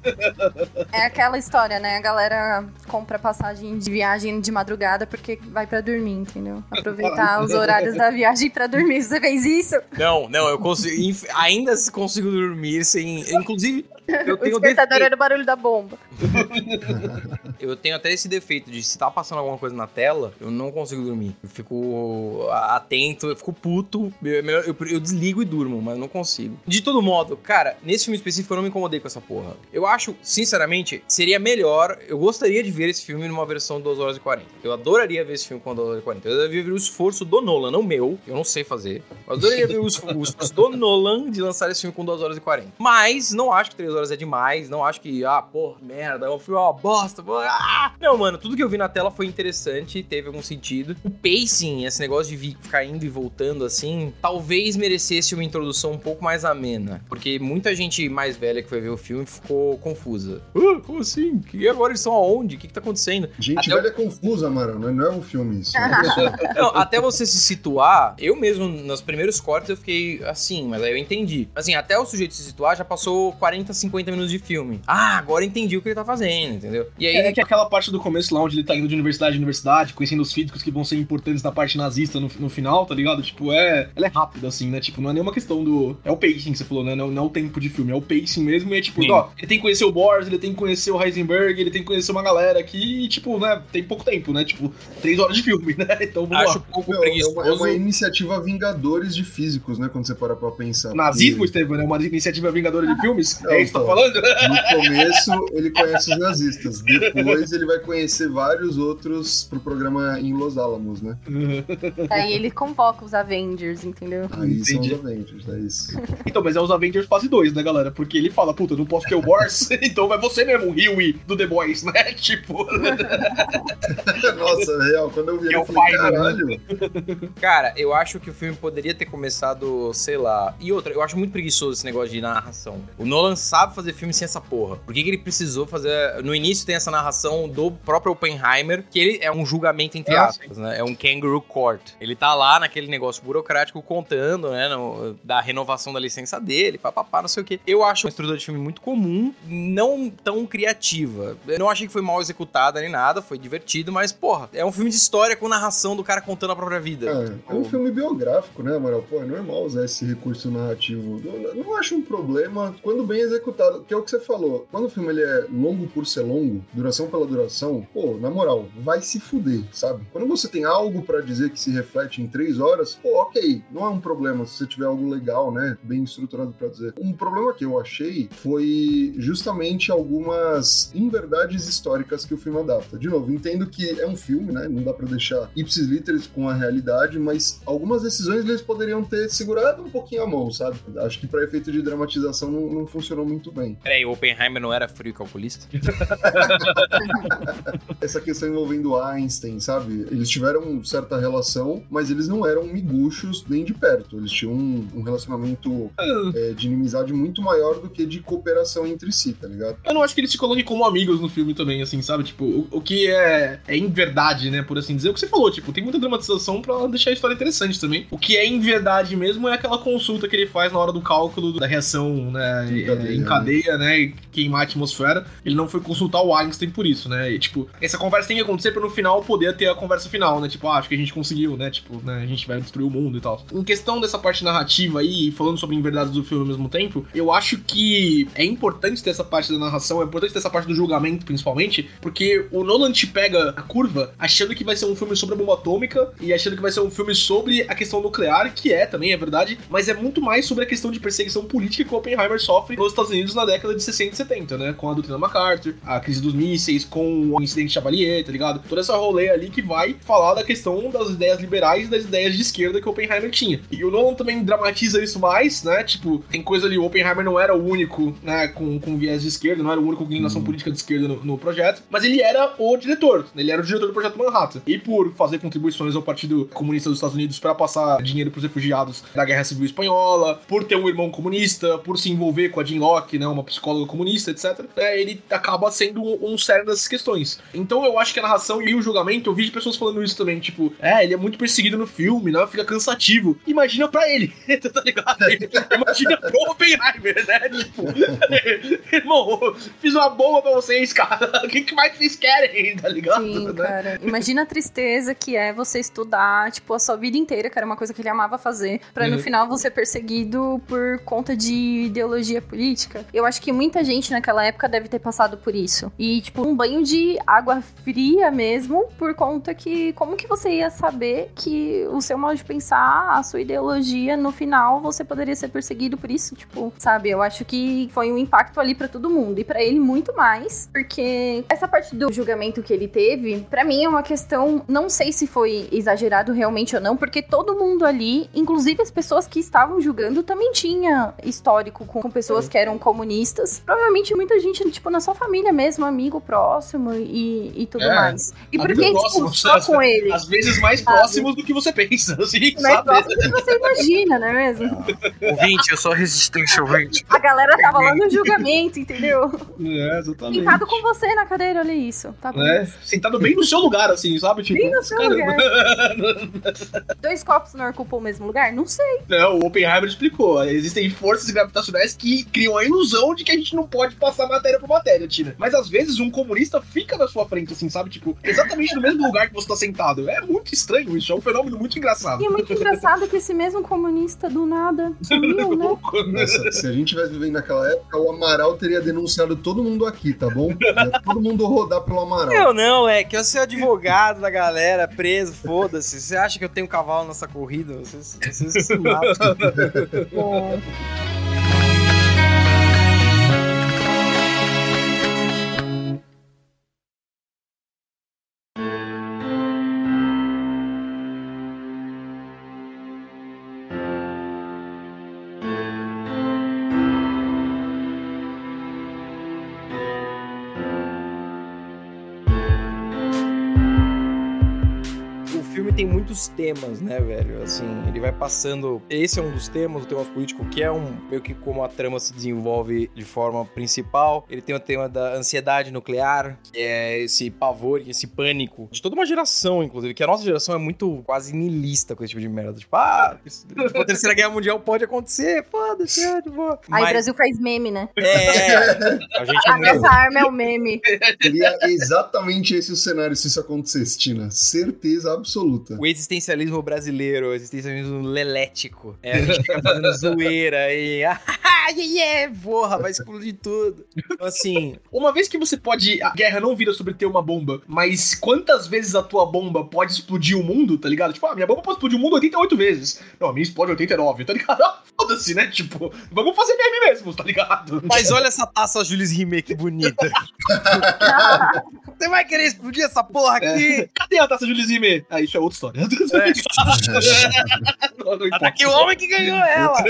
É aquela história, né? A galera compra passagem de viagem de madrugada porque vai pra dormir, entendeu? Aproveitar os horários da viagem pra dormir. Você fez isso? Não, não, eu consigo. Ainda consigo dormir sem. Inclusive, eu O tenho despertador defeito. era o barulho da bomba. Eu tenho até esse defeito de se tá passando alguma coisa na tela, eu não consigo dormir. Eu fico atento, eu fico puto. Eu, eu- eu desligo e durmo, mas não consigo. De todo modo, cara, nesse filme específico eu não me incomodei com essa porra. Eu acho, sinceramente, seria melhor. Eu gostaria de ver esse filme numa versão de 2 horas e 40. Eu adoraria ver esse filme com 2 horas e 40. Eu adoraria ver o esforço do Nolan, não meu. Eu não sei fazer. Eu adoraria ver o esforço, o esforço do Nolan de lançar esse filme com 2 horas e 40. Mas não acho que 3 horas é demais. Não acho que, ah, porra, merda, o filme é uma bosta. porra, ah. Não, mano, tudo que eu vi na tela foi interessante, teve algum sentido. O pacing, esse negócio de ficar indo e voltando assim, talvez merecesse uma introdução um pouco mais amena. Porque muita gente mais velha que foi ver o filme ficou confusa. Ah, como assim? E agora eles estão aonde? O que, que tá acontecendo? Gente Até velha é confusa, mano. Não é um filme isso. Não, até você se situar, eu mesmo, nos primeiros cortes, eu fiquei assim, mas aí eu entendi. Assim, até o sujeito se situar, já passou 40, 50 minutos de filme. Ah, agora entendi o que ele tá fazendo, entendeu? E aí, É que aquela parte do começo lá onde ele tá indo de universidade em universidade, conhecendo os físicos que vão ser importantes na parte nazista no, no final, tá ligado? Tipo, é. Ela é rápida, assim, né? Tipo, não é nenhuma questão do. É o pacing que você falou, né? Não, não é o tempo de filme, é o pacing mesmo. E é tipo, Sim. ó, ele tem que conhecer o Boris, ele tem que conhecer o Heisenberg, ele tem que conhecer uma galera aqui, e, tipo, né? Tem pouco tempo, né? Tipo, três horas de filme, né? Então vamos acho lá. um pouco Meu, é, uma, é uma iniciativa Vingadores de físicos, né? Quando você para pra pensar. Nazismo, Porque Estevam, é uma iniciativa vingadora de filmes? Não, é isso tá falando? No começo, ele conhece os nazistas. Depois, ele vai conhecer vários outros pro programa em Los Alamos, né? Aí ele convoca os Avengers, entendeu? Aí são Entendi. os Avengers, é isso. Então, mas é os Avengers fase 2, né, galera? Porque ele fala, puta, eu não posso ter o Boris, então vai você mesmo, o Huey do The Boys, né? Tipo. Nossa, real, quando eu vi É eu falei, Fiverr, caralho. Cara, eu acho que o filme poderia ter começado, sei lá. E outra, eu acho muito preguiçoso esse negócio de narração. O Nolan sabe fazer filme sem essa porra. Por que, que ele precisou fazer. No início tem essa narração do próprio Oppenheimer, que ele é um julgamento entre Ah, aspas, né? É um kangaroo court. Ele tá lá naquele negócio burocrático contando, né? no- da renovação da licença dele, papapá, não sei o quê. Eu acho uma estrutura de filme muito comum, não tão criativa. Eu não achei que foi mal executada nem nada, foi divertido, mas, porra, é um filme de história com narração do cara contando a própria vida. É, é um filme biográfico, né, Amaral? Pô, é normal usar esse recurso narrativo. Eu não acho um problema quando bem executado, que é o que você falou. Quando o filme ele é longo por ser longo, duração pela duração, pô, na moral, vai se fuder, sabe? Quando você tem algo pra dizer que se reflete em três horas, pô, ok, não é um problema se você tiver algo legal, né, bem estruturado pra dizer. Um problema que eu achei foi justamente algumas inverdades históricas que o filme adapta. De novo, entendo que é um filme, né, não dá pra deixar ipsis literis com a realidade, mas algumas decisões eles poderiam ter segurado um pouquinho a mão, sabe? Acho que pra efeito de dramatização não, não funcionou muito bem. Peraí, o Oppenheimer não era frio e calculista? Essa questão envolvendo Einstein, sabe? Eles tiveram certa relação, mas eles não eram miguxos nem de perto. Eles tinham um, um relacionamento é, de inimizade muito maior do que de cooperação entre si, tá ligado? Eu não acho que eles se coloquem como amigos no filme também, assim, sabe? Tipo, o, o que é, é em verdade, né? Por assim dizer. O que você falou, tipo, tem muita dramatização pra deixar a história interessante também. O que é em verdade mesmo é aquela consulta que ele faz na hora do cálculo da reação, né? Em é, cadeia, né? Queimar a atmosfera. Ele não foi consultar o Einstein por isso, né? E, tipo, essa conversa tem que acontecer pra no final poder ter a conversa final, né? Tipo, ah, acho que a gente conseguiu, né? Tipo, né? A gente vai destruir o mundo e tal. Em questão dessa parte narrativa aí, falando sobre inverdades do filme ao mesmo tempo, eu acho que é importante ter essa parte da narração, é importante ter essa parte do julgamento, principalmente, porque o Nolan te pega a curva achando que vai ser um filme sobre a bomba atômica e achando que vai ser um filme sobre a questão nuclear, que é também, é verdade, mas é muito mais sobre a questão de perseguição política que o Oppenheimer sofre nos Estados Unidos Unidos na década de 60 e 70, né? Com a doutrina MacArthur, a crise dos mísseis, com o incidente Chavalier, tá ligado? Toda essa rolê ali que vai falar da questão das ideias liberais e das ideias de esquerda que o Oppenheimer tinha. E o Nolan também dramatiza isso mais, né? Tipo, tem coisa ali, o Oppenheimer não era o único, né, com, com viés de esquerda, não era o único com inclinação política de esquerda no, no projeto, mas ele era o diretor, ele era o diretor do projeto Manhattan. E por fazer contribuições ao Partido Comunista dos Estados Unidos para passar dinheiro pros refugiados da Guerra Civil Espanhola, por ter um irmão comunista, por se envolver com a Jean Locke, né, uma psicóloga comunista, etc., é, ele acaba sendo um, um sério dessas questões. Então eu acho que a narração e o julgamento, eu vi de pessoas falando isso também, tipo, é, ele é muito perseguido no filme, né, fica cansativo. Imagina pra ele, tá ligado? Imagina pro Oppenheimer, né, tipo, irmão, fiz uma bomba pra vocês, cara, o que, que mais vocês querem, tá ligado? Sim, Né? cara. Imagina a tristeza que é você estudar, tipo, a sua vida inteira, que era uma coisa que ele amava fazer, pra no Uhum. final você ser perseguido por conta de ideologia política. Eu acho que muita gente naquela época deve ter passado por isso. E, tipo, um banho de água fria mesmo, por conta que como que você ia saber que o seu modo de pensar, a sua ideologia, no final você poderia ser perseguido por isso? Tipo, sabe? Eu acho que foi um impacto ali pra todo mundo. E pra ele muito mais, porque essa parte do julgamento que ele teve, pra mim é uma questão, não sei se foi exagerado realmente ou não, porque todo mundo ali, inclusive as pessoas que estavam julgando, também tinha histórico com pessoas que eram comunistas. Provavelmente muita gente, tipo, na sua família mesmo, amigo próximo e, e tudo É, mais. E por que, tipo, próximos, só com ele? Às vezes mais Sabe? próximos do que você pensa, assim, Mais sabe? próximo do que você imagina, não é mesmo? Ouvinte, eu sou resistência ouvinte. A galera tava lá no julgamento, entendeu? É, exatamente. Sentado com você na cadeira, olha isso. Tá bom. É, sentado bem no seu lugar, assim, sabe? Tipo, Bem no seu caramba. Dois copos não ocupam o mesmo lugar? Não sei. Não, o Oppenheimer explicou. Existem forças gravitacionais que criam a ilusão de que a gente não pode passar matéria por matéria, Tina. Mas às vezes um comunista fica na sua frente, assim, sabe? Tipo, exatamente no mesmo lugar que você tá sentado. É muito estranho isso, é um fenômeno muito engraçado. E é muito engraçado que esse mesmo comunista do nada sumiu, né? Nossa, se a gente tivesse vivendo naquela época, o Amaral teria denunciado todo mundo aqui, tá bom? Ia todo mundo rodar pelo Amaral. Eu não, é que eu sou advogado da galera, preso, foda-se. Você acha que eu tenho cavalo nessa corrida? Vocês, vocês se matam. muitos temas, né, velho? Assim, ele vai passando. Esse é um dos temas, o tema político, que é um meio que como a trama se desenvolve de forma principal. Ele tem o tema da ansiedade nuclear, que é esse pavor, esse pânico de toda uma geração, inclusive, que a nossa geração é muito quase niilista com esse tipo de merda. Tipo, ah, isso- tipo, a terceira guerra mundial pode acontecer, foda-se, é, tipo. aí o Mas- Brasil faz meme, né? É, a gente é A muito nossa arma é o meme. Seria exatamente esse o cenário se isso acontecesse, Tina. Certeza absoluta. O existencialismo brasileiro, existencialismo lelético. É, a gente fica fazendo zoeira e. Ah, yeah, porra, vai explodir tudo. Então, assim, Uma vez que você pode. A guerra não vira sobre ter uma bomba, mas quantas vezes a tua bomba pode explodir o mundo, tá ligado? Tipo, ah, minha bomba pode explodir o mundo 88 vezes. Não, a minha explode 89, tá ligado? Ah, Foda-se, né? Tipo, vamos fazer meme mesmo, tá ligado? mas olha essa taça Jules Rimet, que bonita. Você vai querer explodir essa porra aqui? Cadê a taça Jules Rimet? Ah, isso é outra história. Não, não Ah, importa. tá aqui o homem que ganhou ela.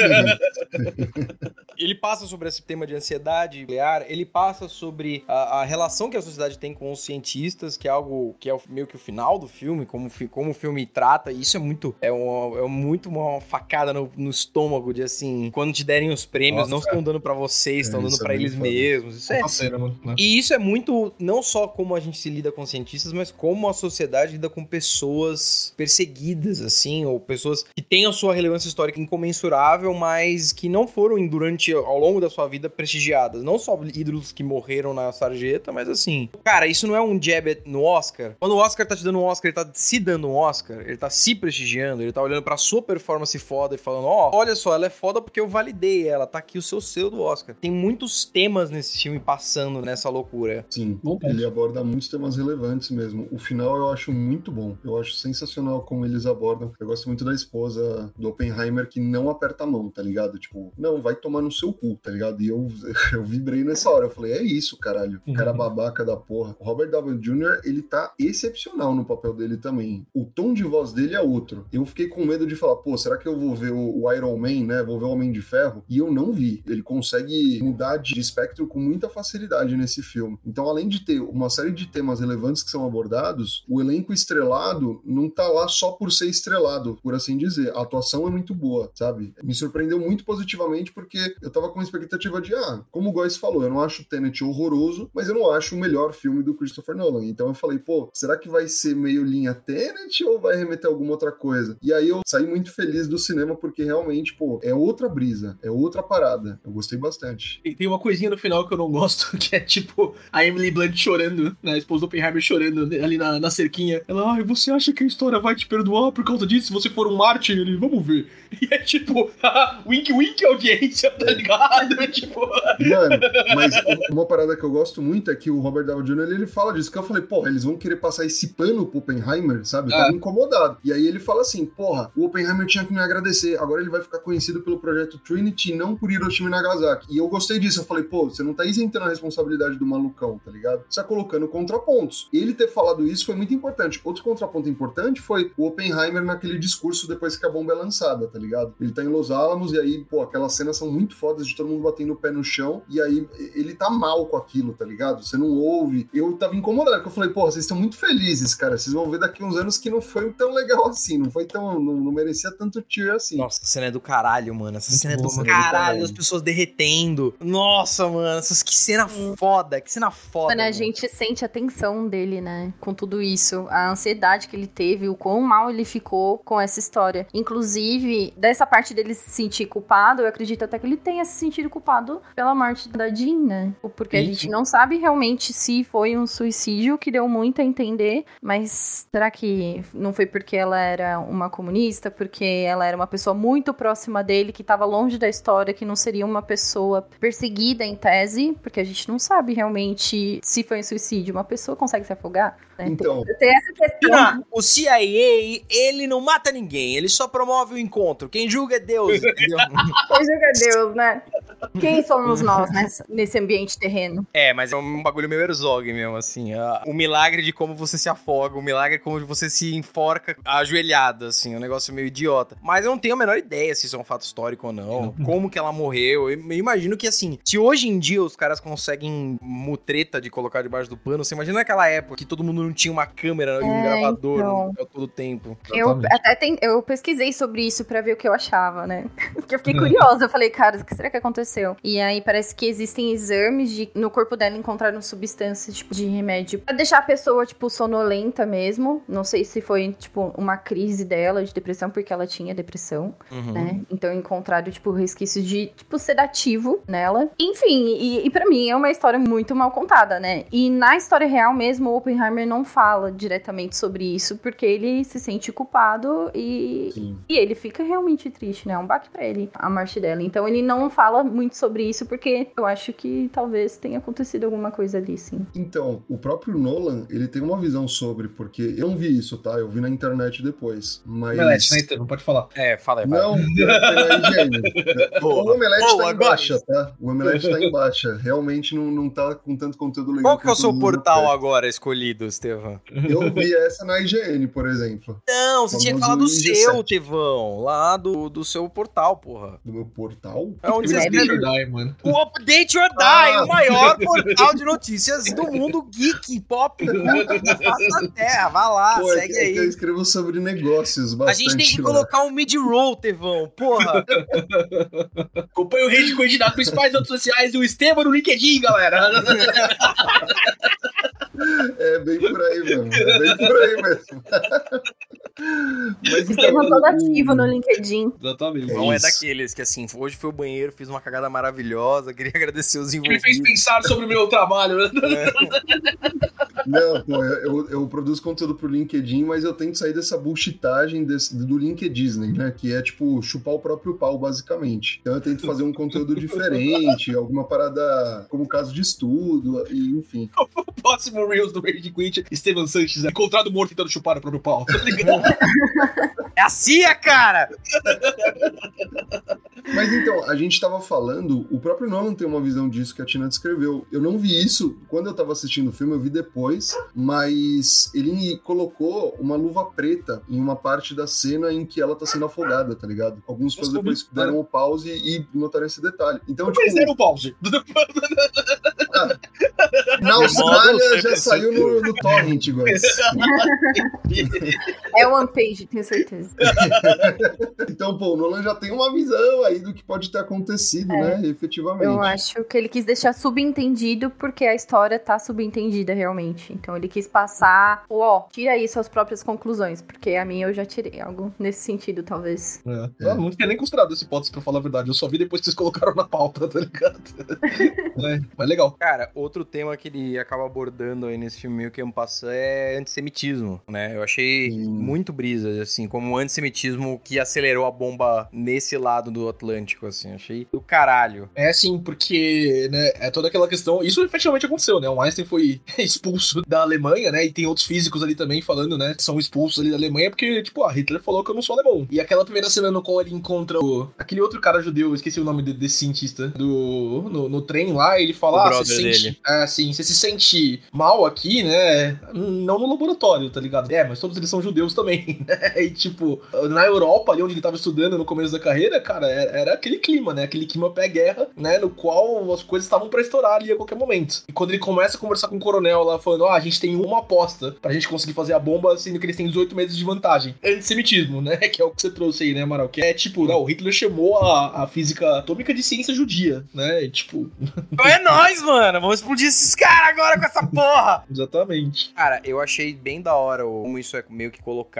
Ele passa sobre esse tema de ansiedade nuclear, ele passa sobre a, a relação que a sociedade tem com os cientistas, que é algo que é o- meio que o final do filme, como, como o filme trata, e isso é muito, é, um, é muito uma facada no, no estômago de assim, quando te derem os prêmios, Nossa, não estão dando pra vocês, estão É, dando isso é eles mesmos. Isso é Uma cena, mano. né? e isso é muito, não só como a gente se lida com cientistas, mas como a sociedade lida com pessoas perseguidas, assim, ou pessoas que têm a sua relevância histórica incomensurável, mas que não foram, durante, ao longo da sua vida, prestigiadas. Não só ídolos que morreram na sarjeta, mas assim. Cara, isso não é um jab no Oscar. Quando o Oscar tá te dando um Oscar, ele tá se dando um Oscar, ele tá se prestigiando, ele tá olhando pra sua performance foda e falando: Ó, olha só, ela é foda porque eu validei ela, tá aqui o seu selo do Oscar. Tem muitos temas nesse filme passando nessa loucura. Sim, ele aborda muitos temas relevantes mesmo. O final eu acho muito bom. Eu acho sensacional como eles abordam. Eu gosto muito da esposa do Oppenheimer que não aperta a mão, tá ligado? Tipo, não, vai tomar no seu cu, tá ligado? E eu, eu vibrei nessa hora. Eu falei, é isso, caralho. O cara babaca da porra. O Robert W. Jr., ele tá excepcional no papel dele também. O tom de voz dele é outro. Eu fiquei com medo de falar, pô, será que eu vou ver o Iron Man, né? Vou ver o Homem de Ferro? E eu não vi. Ele consegue mudar de espectro com muita facilidade nesse filme. Então, além de ter uma série de temas relevantes que são abordados, o elenco estrelado não tá lá só por ser estrelado, por assim dizer. A atuação é muito boa, sabe? Me surpreendeu muito positivamente porque eu tava com uma expectativa de, ah, como o Góis falou, eu não acho o Tenet horroroso, mas eu não acho o melhor filme do Christopher Nolan. Então eu falei, pô, será que vai ser meio linha Tenet ou vai remeter a alguma outra coisa? E aí eu saí muito feliz do cinema porque realmente, pô, é outra brisa, é outra parada. Eu gostei bastante. E tem uma coisinha no final que eu não gosto, que é tipo a Emily Blunt chorando, né? A esposa do Oppenheimer chorando ali na, na cerquinha. Ela, ai, você acha que a história vai te perdoar por causa disso? Se você for um mártir? Ele, vamos ver. E é tipo, wink wink audiência, tá ligado? tipo. Mano, mas uma parada que eu gosto muito é que o Robert Downey Jr. ele fala disso, que eu falei, porra, eles vão querer passar esse pano pro Oppenheimer, sabe? Eu tava É. incomodado. E aí ele fala assim, porra, o Oppenheimer tinha que me agradecer, agora ele vai ficar conhecido pelo projeto Trinity, não por Hiroshima e Nagasaki. E eu gostei disso, eu falei, pô, você não tá isentando a responsabilidade do malucão, tá ligado? Você tá colocando contrapontos. Ele ter falado isso foi muito importante. Outro contraponto importante foi o Oppenheimer naquele discurso depois que a bomba é lançada, tá ligado? Ele tá em Los Alamos e aí, pô, aquelas cenas são muito fodas de todo mundo batendo o pé no chão e aí ele tá mal com aquilo, tá ligado? Você não ouve. Eu tava incomodado, porque eu falei, pô, vocês estão muito felizes, cara. Vocês vão ver daqui uns anos que não foi tão legal assim, não foi tão. não, não merecia tanto tier assim. Nossa, essa cena é do caralho, mano. Essa Muito cena é do mano, caralho, do caralho. as pessoas derretendo. Nossa, mano, essas, que cena foda, que cena foda. A mano. gente sente a tensão dele, né? Com tudo isso, a ansiedade que ele teve, o quão mal ele ficou com essa história. Inclusive, dessa parte dele se sentir culpado, eu acredito até que ele tenha se sentido culpado pela morte da Jean, né? Porque a gente não sabe realmente se foi um suicídio, que deu muito a entender, mas será que não foi porque ela era uma comunista, porque ela era uma pessoa muito próxima dele, que estava longe da história, que não seria uma pessoa perseguida em tese, porque a gente não sabe realmente se foi um suicídio. Uma pessoa consegue se afogar? Né? Então. Tem, tem essa questão. Ah, o CIA, ele não mata ninguém, ele só promove o encontro. Quem julga é Deus, entendeu? Pois é, Deus, né? Quem somos nós nessa- nesse ambiente terreno? é, mas é um bagulho meio Herzog mesmo, assim. ah, O milagre de como você se afoga, o milagre de como você se enforca ajoelhado, assim. Um negócio meio idiota. Mas eu não tenho a menor ideia se isso é um fato histórico ou não. Como que ela morreu. Eu imagino que, assim, se hoje em dia os caras conseguem mutreta de colocar debaixo do pano, você imagina naquela época que todo mundo não tinha uma câmera e um É, gravador então. a todo tempo. Eu até tem- eu pesquisei sobre isso pra ver o que eu achava, né? Porque eu fiquei curiosa. Eu falei, cara, o que será que aconteceu? E aí parece que existem exames de no corpo dela encontraram substâncias tipo de remédio pra deixar a pessoa tipo sonolenta mesmo. Não sei se foi tipo uma crise dela de depressão porque ela tinha depressão, Uhum. né? Então encontraram tipo resquícios de tipo sedativo nela. Enfim, e, e para mim é uma história muito mal contada, né? E na história real mesmo, o Oppenheimer não fala diretamente sobre isso porque ele se sente culpado e Sim. e ele fica realmente triste, né? É um baque pra ele, a morte dela. Então ele não fala muito sobre isso, porque eu acho que talvez tenha acontecido alguma coisa ali, sim. Então, o próprio Nolan, ele tem uma visão sobre, porque eu não vi isso, tá? Eu vi na internet depois. Mas. Omelete, né, Estevam? Pode falar. É, fala aí. Não, IGN. O. Omelete Boa, tá em baixa, tá? O Omelete tá em baixa. Realmente não, não tá com tanto conteúdo legal. Qual que é o seu no portal agora escolhido, Estevão? Eu vi essa na IGN, por exemplo. Não, você tinha que falar do seu, IG7. Tevão. Lá do, do seu portal, porra. Do meu portal? É onde você or Die, mano. O Update or Die, Ah. o maior portal de notícias do mundo geek, pop, da face da terra. Vai lá, Pô, é segue é que eu aí. escrevo sobre negócios A bastante. gente tem que lá. colocar um mid-roll, Tevão. Porra. Acompanha o rede coordenado principais redes sociais do Estevam no LinkedIn, galera. É bem por aí, mano. É bem por aí mesmo. Mas Estevam então, todo o- ativo no LinkedIn. Exatamente. É Não é isso. daqueles que assim, hoje foi o banheiro, fiz uma cagada maravilhosa, queria agradecer os Que me envolvidos. fez pensar sobre o meu trabalho. né? Não, pô, eu, eu produzo conteúdo pro LinkedIn, mas eu tento sair dessa bullshitagem desse, do LinkedIn Disney, né? Que é tipo chupar o próprio pau, basicamente. Então eu tento fazer um conteúdo diferente, alguma parada como caso de estudo, e enfim. Próximo Reels do Rage Quit, Esteban Sanches é encontrado morto tentando chupar o próprio pau. Tá ligado? É a CIA, cara! Mas então, a gente tava falando, o próprio Nolan tem uma visão disso que a Tina descreveu. Eu não vi isso quando eu tava assistindo o filme, eu vi depois, mas ele colocou uma luva preta em uma parte da cena em que ela tá sendo afogada, tá ligado? Alguns fãs depois deram o pause e notaram esse detalhe. Então, Mas tipo, o pause. na Austrália já saiu no, no Torrent, guys. É o One Page, tenho certeza. Então, pô, o Nolan já tem uma visão aí do que pode ter acontecido, né? Efetivamente. Eu acho que ele quis deixar subentendido porque a história tá subentendida realmente. Então ele quis passar, ó, tira aí suas próprias conclusões, porque a minha eu já tirei algo nesse sentido, talvez. É. Eu não tinha nem considerado essa hipótese, pra falar a verdade. Eu só vi depois que vocês colocaram na pauta, tá ligado? é, mas legal. Cara, outro tema que ele acaba abordando aí nesse filme meio que ano passado é antissemitismo, né? Eu achei Sim. muito brisa, assim, como o antissemitismo que acelerou a bomba nesse lado do Atlântico, assim. Achei do caralho. É sim, porque, né, é toda aquela questão. Isso efetivamente aconteceu, né? O Einstein foi expulso da Alemanha, né? E tem outros físicos ali também falando, né? Que são expulsos ali da Alemanha porque, tipo, a Hitler falou que eu não sou alemão. E aquela primeira cena no qual ele encontra o, aquele outro cara judeu, eu esqueci o nome de- desse cientista, do, no, no trem lá, ele fala: O ah, você se sente. dele. É, assim, você se sente mal aqui, né? Não no laboratório, tá ligado? É, mas todos eles são judeus também, né? E, tipo, na Europa, ali onde ele tava estudando no começo da carreira, cara, era, era aquele clima, né? Aquele clima pré-guerra, né? No qual as coisas estavam pra estourar ali a qualquer momento. E quando ele começa a conversar com o coronel lá, falando, ó, a gente tem uma aposta pra gente conseguir fazer a bomba, sendo que eles têm 18 meses de vantagem. Antissemitismo, né? Que é o que você trouxe aí, né, Amaral? Que é, tipo, não, o Hitler chamou a, a física atômica de ciência judia, né? E, tipo, é nóis, mano! Vamos explodir esses caras agora com essa porra! exatamente. Cara, eu achei bem da hora o- como isso é meio que colocado.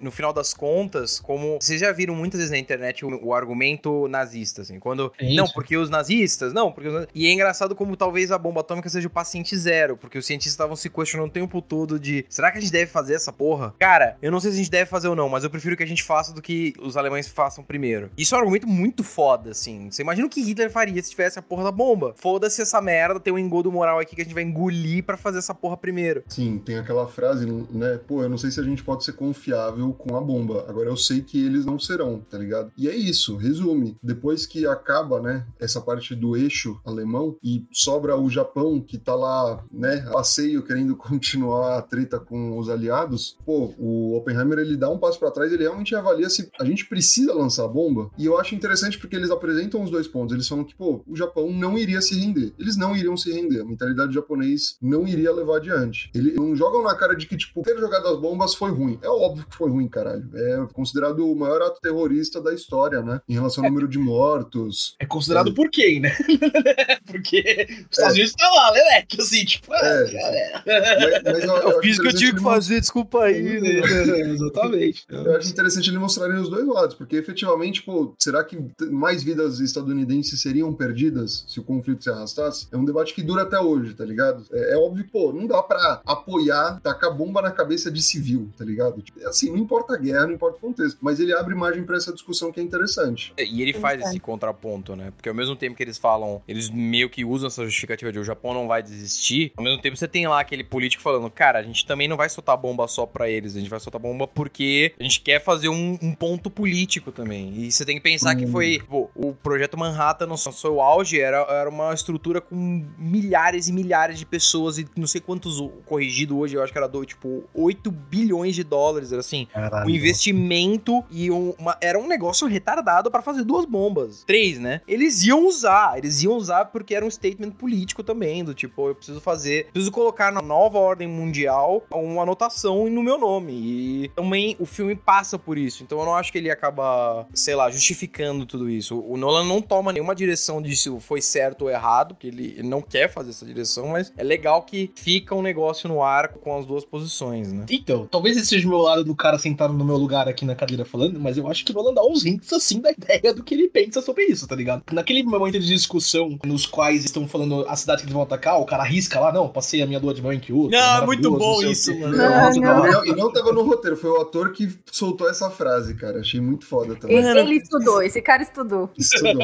No final das contas, como vocês já viram muitas vezes na internet o, o argumento nazista, assim, quando Sim, não, porque os nazistas, não, porque os e é engraçado como talvez a bomba atômica seja o paciente zero, porque os cientistas estavam se questionando o tempo todo de, será que a gente deve fazer essa porra? Cara, eu não sei se a gente deve fazer ou não, mas eu prefiro que a gente faça do que os alemães façam primeiro. Isso é um argumento muito foda, assim. Você imagina o que Hitler faria se tivesse a porra da bomba? Foda-se essa merda, tem um engodo moral aqui que a gente vai engolir pra fazer essa porra primeiro. Sim, tem aquela frase, né? Pô, eu não sei se a gente pode ser confiável com a bomba. Agora eu sei que eles não serão, tá ligado? E é isso, resume. Depois que acaba, né, essa parte do eixo alemão e sobra o Japão que tá lá, né, passeio querendo continuar a treta com os aliados, pô, o Oppenheimer ele dá um passo pra trás, ele realmente avalia se a gente precisa lançar a bomba. E eu acho interessante porque eles apresentam os dois pontos. Eles falam que, pô, o Japão não iria se render. Eles não iriam se render. A mentalidade japonês não iria levar adiante. Eles não jogam na cara de que, tipo, ter jogado as bombas foi ruim. É óbvio que foi ruim, caralho. É considerado o maior ato terrorista da história, né? Em relação ao número de mortos. É considerado por quem, né? Porque os Estados Unidos tá lá, Leleque, assim, tipo, ah, É. galera. Mas, mas eu, eu acho interessante ele fazer, desculpa aí, né? Exatamente. Eu acho interessante eles mostrarem os dois lados, porque efetivamente, pô, será que mais vidas estadunidenses seriam perdidas se o conflito se arrastasse? É um debate que dura até hoje, tá ligado? É, é óbvio que, pô, não dá pra apoiar, tacar bomba na cabeça de civil, tá ligado? Tipo, Assim, não importa a guerra, não importa o contexto, mas ele abre margem pra essa discussão que é interessante. E ele faz esse contraponto, né? Porque ao mesmo tempo que eles falam, eles meio que usam essa justificativa de o Japão não vai desistir, ao mesmo tempo você tem lá aquele político falando, cara, a gente também não vai soltar bomba só pra eles, a gente vai soltar bomba porque a gente quer fazer um, um ponto político também. E você tem que pensar que Hum. foi, pô, o projeto Manhattan no seu auge era, era uma estrutura com milhares e milhares de pessoas e não sei quantos, o corrigido hoje, eu acho que era do, tipo 8 bilhões de dólares, era assim, um investimento e um- uma- era um negócio retardado pra fazer duas bombas. Três, né? Eles iam usar, eles iam usar porque era um statement político também, do tipo, eu preciso fazer, preciso colocar na nova ordem mundial uma anotação no meu nome. E também o filme passa por isso, então eu não acho que ele acaba, sei lá, justificando tudo isso. O Nolan não toma nenhuma direção de se foi certo ou errado, porque ele, ele não quer fazer essa direção, mas é legal que fica um negócio no ar com as duas posições, né? Então, talvez esse seja o meu lado do cara sentado no meu lugar aqui na cadeira falando, mas eu acho que o Nolan dá uns hints assim da ideia do que ele pensa sobre isso, tá ligado? Naquele momento de discussão nos quais estão falando a cidade que eles vão atacar, o cara arrisca lá, não, passei a minha lua de mel em Kyoto. Não, é Ah, muito bom isso, mano. Não, E não, e não tava no roteiro, foi o ator que soltou essa frase, cara. Achei muito foda também. Ele, ele estudou, esse cara estudou. Estudou.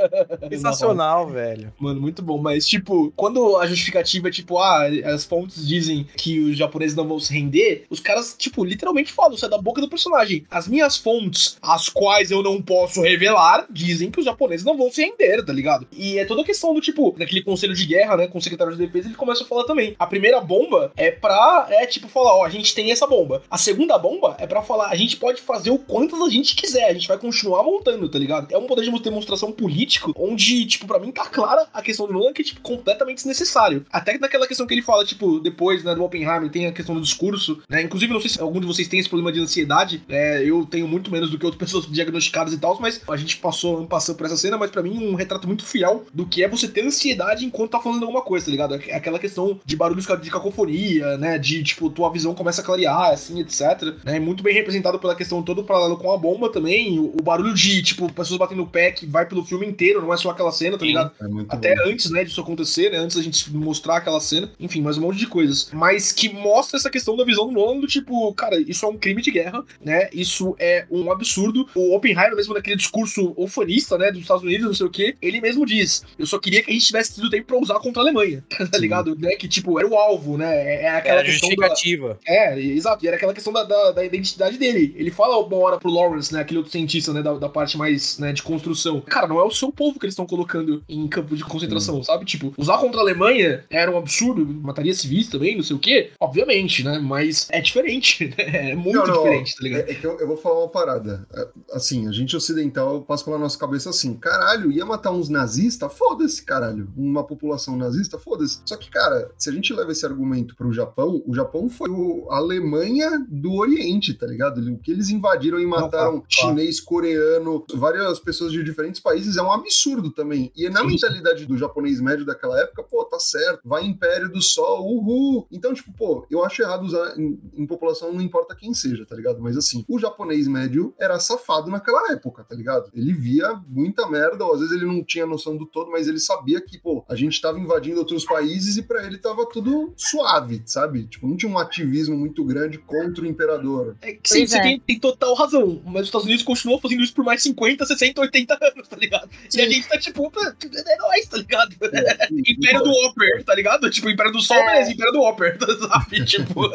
Sensacional, velho. Mano, muito bom. Mas, tipo, quando a justificativa é tipo, ah, as fontes dizem que os japoneses não vão se render, os caras, tipo, literalmente falam, isso é da boca do personagem. As minhas fontes, as quais eu não posso revelar, dizem que os japoneses não vão se render, tá ligado? E é toda a questão do tipo, naquele conselho de guerra, né, com o secretário de defesa, ele começa a falar também. A primeira bomba é pra, é tipo, falar, ó, a gente tem essa bomba. A segunda bomba é pra falar, a gente pode fazer o quantas a gente quiser, a gente vai continuar montando, tá ligado? É um poder de demonstração político, onde, tipo, pra mim tá clara a questão do Nolan que é, tipo, completamente desnecessário. Até naquela questão que ele fala, tipo, depois, né, do Oppenheimer, tem a questão do discurso, né? Inclusive, não sei se algum de vocês tem esse problema de ansiedade, é, eu tenho muito menos do que outras pessoas diagnosticadas e tal, mas a gente passou, passou por essa cena, mas pra mim um retrato muito fiel do que é você ter ansiedade enquanto tá falando alguma coisa, tá ligado? É Aquela questão de barulhos de cacofonia, né? De, tipo, tua visão começa a clarear, assim, etc. Né? Muito bem representado pela questão todo paralelo com a bomba também. O, o barulho de, tipo, pessoas batendo o pé que vai pelo filme inteiro, não é só aquela cena, tá ligado? É Até bom. antes, né, disso acontecer, né? Antes da gente mostrar aquela cena. Enfim, mais um monte de coisas. Mas que mostra essa questão da visão do Nolan do tipo, cara, isso é um crime de guerra, né? Isso é um absurdo. O Oppenheimer, mesmo naquele discurso ufanista, né, dos Estados Unidos, não sei o quê, ele mesmo diz: Eu só queria que a gente tivesse tido tempo pra usar contra a Alemanha, tá ligado? Né? Que, tipo, era o alvo, né? É é aquela Era questão da, justificativa. é, exato. E era aquela questão da, da, da identidade dele. Ele fala uma hora pro Lawrence, né? Aquele outro cientista, né? Da, da parte mais né, de construção. Cara, não é o seu povo que eles estão colocando em campo de concentração, sabe? Tipo, usar contra a Alemanha era um absurdo, mataria civis também, não sei o quê. Obviamente, né? Mas é diferente, né? É muito Não, não, diferente, tá ligado? É, é que eu, eu vou falar uma parada. É, Assim, a gente ocidental passa pela nossa cabeça assim: caralho, ia matar uns nazistas? Foda-se, caralho. Uma população nazista? Foda-se. Só que, cara, se a gente leva esse argumento pro Japão, o Japão foi o- a Alemanha do Oriente, tá ligado? O que eles invadiram e mataram claro. chinês, coreano, várias pessoas de diferentes países é um absurdo também. E na Sim, sim. mentalidade do japonês médio daquela época, pô, tá certo, vai Império do Sol, uhul. Então, tipo, pô, eu acho errado usar em, em população, não importa quem seja, tá ligado? Mas assim, o japonês médio era safado naquela época, tá ligado? Ele via muita merda, ou às vezes ele não tinha noção do todo, mas ele sabia que, pô, a gente tava invadindo outros países e pra ele tava tudo suave, sabe? Tipo, não tinha um ativismo muito grande contra o imperador. É que sim, você é. tem, tem total razão. Mas os Estados Unidos continuam fazendo isso por mais 50, 60, 80 anos, tá ligado? E a gente tá tipo, "Pá, é nóis, tá ligado? Império do Whopper, tá ligado? Tipo, Império do Sol, É. beleza, Império do Whopper, sabe? Tipo,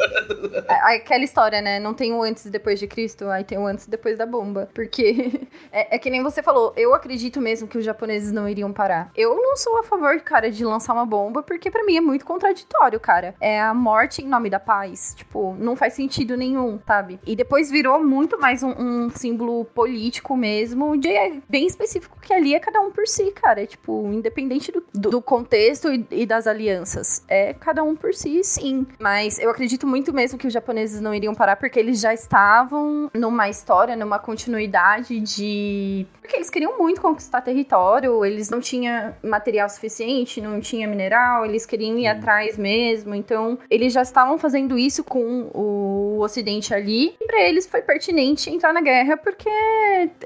É- Aquela história, né? Não tem o antes e depois de Cristo, aí tem o antes e depois da bomba. Porque é, é que nem você falou, eu acredito mesmo que os japoneses não iriam parar. Eu não sou a favor, cara, de lançar uma bomba, porque pra mim é muito contraditório, cara. É a morte em nome da paz. Tipo, não faz sentido nenhum, sabe? E depois virou muito mais um, um símbolo político mesmo, de é bem específico que ali é cada um por si, cara. É tipo, independente do, do- do contexto e, e das alianças. É cada um por si, sim. Mas eu acredito muito mesmo que os japoneses não iriam parar, porque eles já estavam numa história, numa continuidade de. Porque eles queriam muito conquistar território, eles não tinham material suficiente, não tinha mineral, eles queriam ir atrás mesmo. Então, eles já estavam fazendo isso com o Ocidente ali. E pra eles foi pertinente entrar na guerra, porque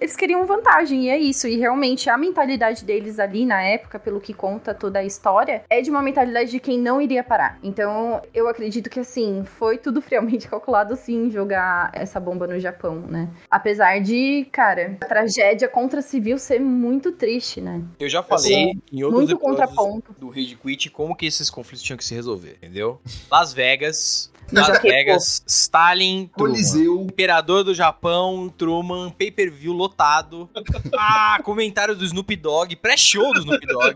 eles queriam vantagem, e é isso. E realmente a mentalidade deles ali na época, pelo que conta toda a história, é de uma mentalidade de quem não iria parar. Então, eu acredito que assim, foi tudo friamente calculado sim jogar essa bomba no Japão, né? Apesar de, cara, a tragédia contra a civil ser muito triste, né? Eu já falei em outros Muito episódios contraponto. do Rage Quit como que esses conflitos tinham que se resolver, entendeu? Las Vegas, Las Vegas, Stalin, Truman. Coliseu. Imperador do Japão, Truman, pay-per-view lotado. Ah, comentários do Snoop Dogg, pré-show do Snoop Dogg.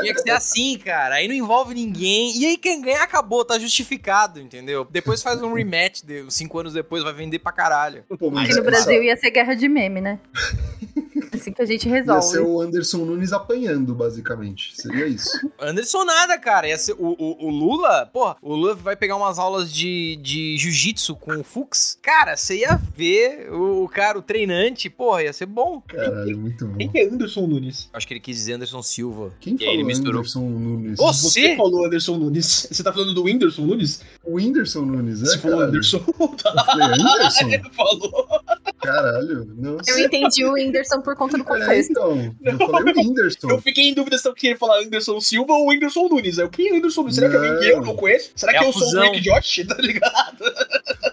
Tinha que ser assim, cara. Aí não envolve ninguém. E aí quem ganhar acabou, tá justificado, entendeu? Depois faz um rematch, de, cinco anos depois vai vender pra caralho. Pô, Aqui no essa- Brasil ia ser guerra de meme, né? Assim que a gente Ia resolve. ser o Anderson Nunes apanhando, basicamente. Seria isso. Anderson nada, cara. Ia ser, o, o, o Lula, porra, o Lula vai pegar umas aulas de, de jiu-jitsu com o Fux. Cara, você ia ver o, cara, o treinante, porra, ia ser bom. Caralho, muito bom. quem que é Anderson Nunes? Acho que ele quis dizer Anderson Silva. Quem E aí ele falou misturou. Anderson Nunes? Você? Você falou Anderson Nunes. Você tá falando do Whindersson Nunes? O Whindersson Nunes, é? Você falou caralho? Anderson. Eu falei Anderson? Ele falou. Caralho, nossa. Eu entendi o Whindersson por conta do É, contexto. então. Eu falei o Whindersson. Eu fiquei em dúvida se eu queria falar Anderson Silva ou Whindersson Nunes. Eu, quem é Anderson Nunes? Será que é alguém que eu não conheço? Será É que eu sou o fusão. Rick Josh? Tá ligado?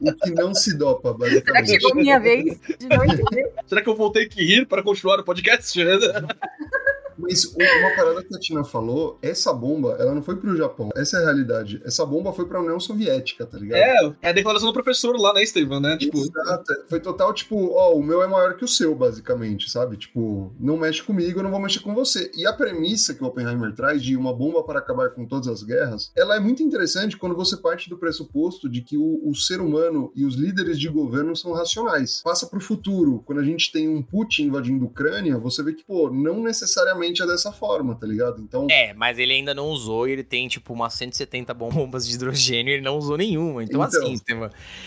O que não se dopa, Será que basicamente. chegou minha vez de não entender? Será que eu vou ter que rir para continuar o podcast? Mas uma parada que a Tina falou, essa bomba, ela não foi pro Japão. Essa é a realidade. Essa bomba foi pra União Soviética, tá ligado? É, é a declaração do professor lá, né, Estevam, né? Tipo, Exato. Foi total, tipo, ó, o meu é maior que o seu, basicamente, sabe? Tipo, não mexe comigo, eu não vou mexer com você. E a premissa que o Oppenheimer traz de uma bomba para acabar com todas as guerras, ela é muito interessante quando você parte do pressuposto de que o, o ser humano e os líderes de governo são racionais. Passa pro futuro. Quando a gente tem um Putin invadindo a Ucrânia, você vê que, pô, não necessariamente é dessa forma, tá ligado? Então, É, mas ele ainda não usou e ele tem, tipo, umas 170 bombas de hidrogênio e ele não usou nenhuma. Então, Então, assim,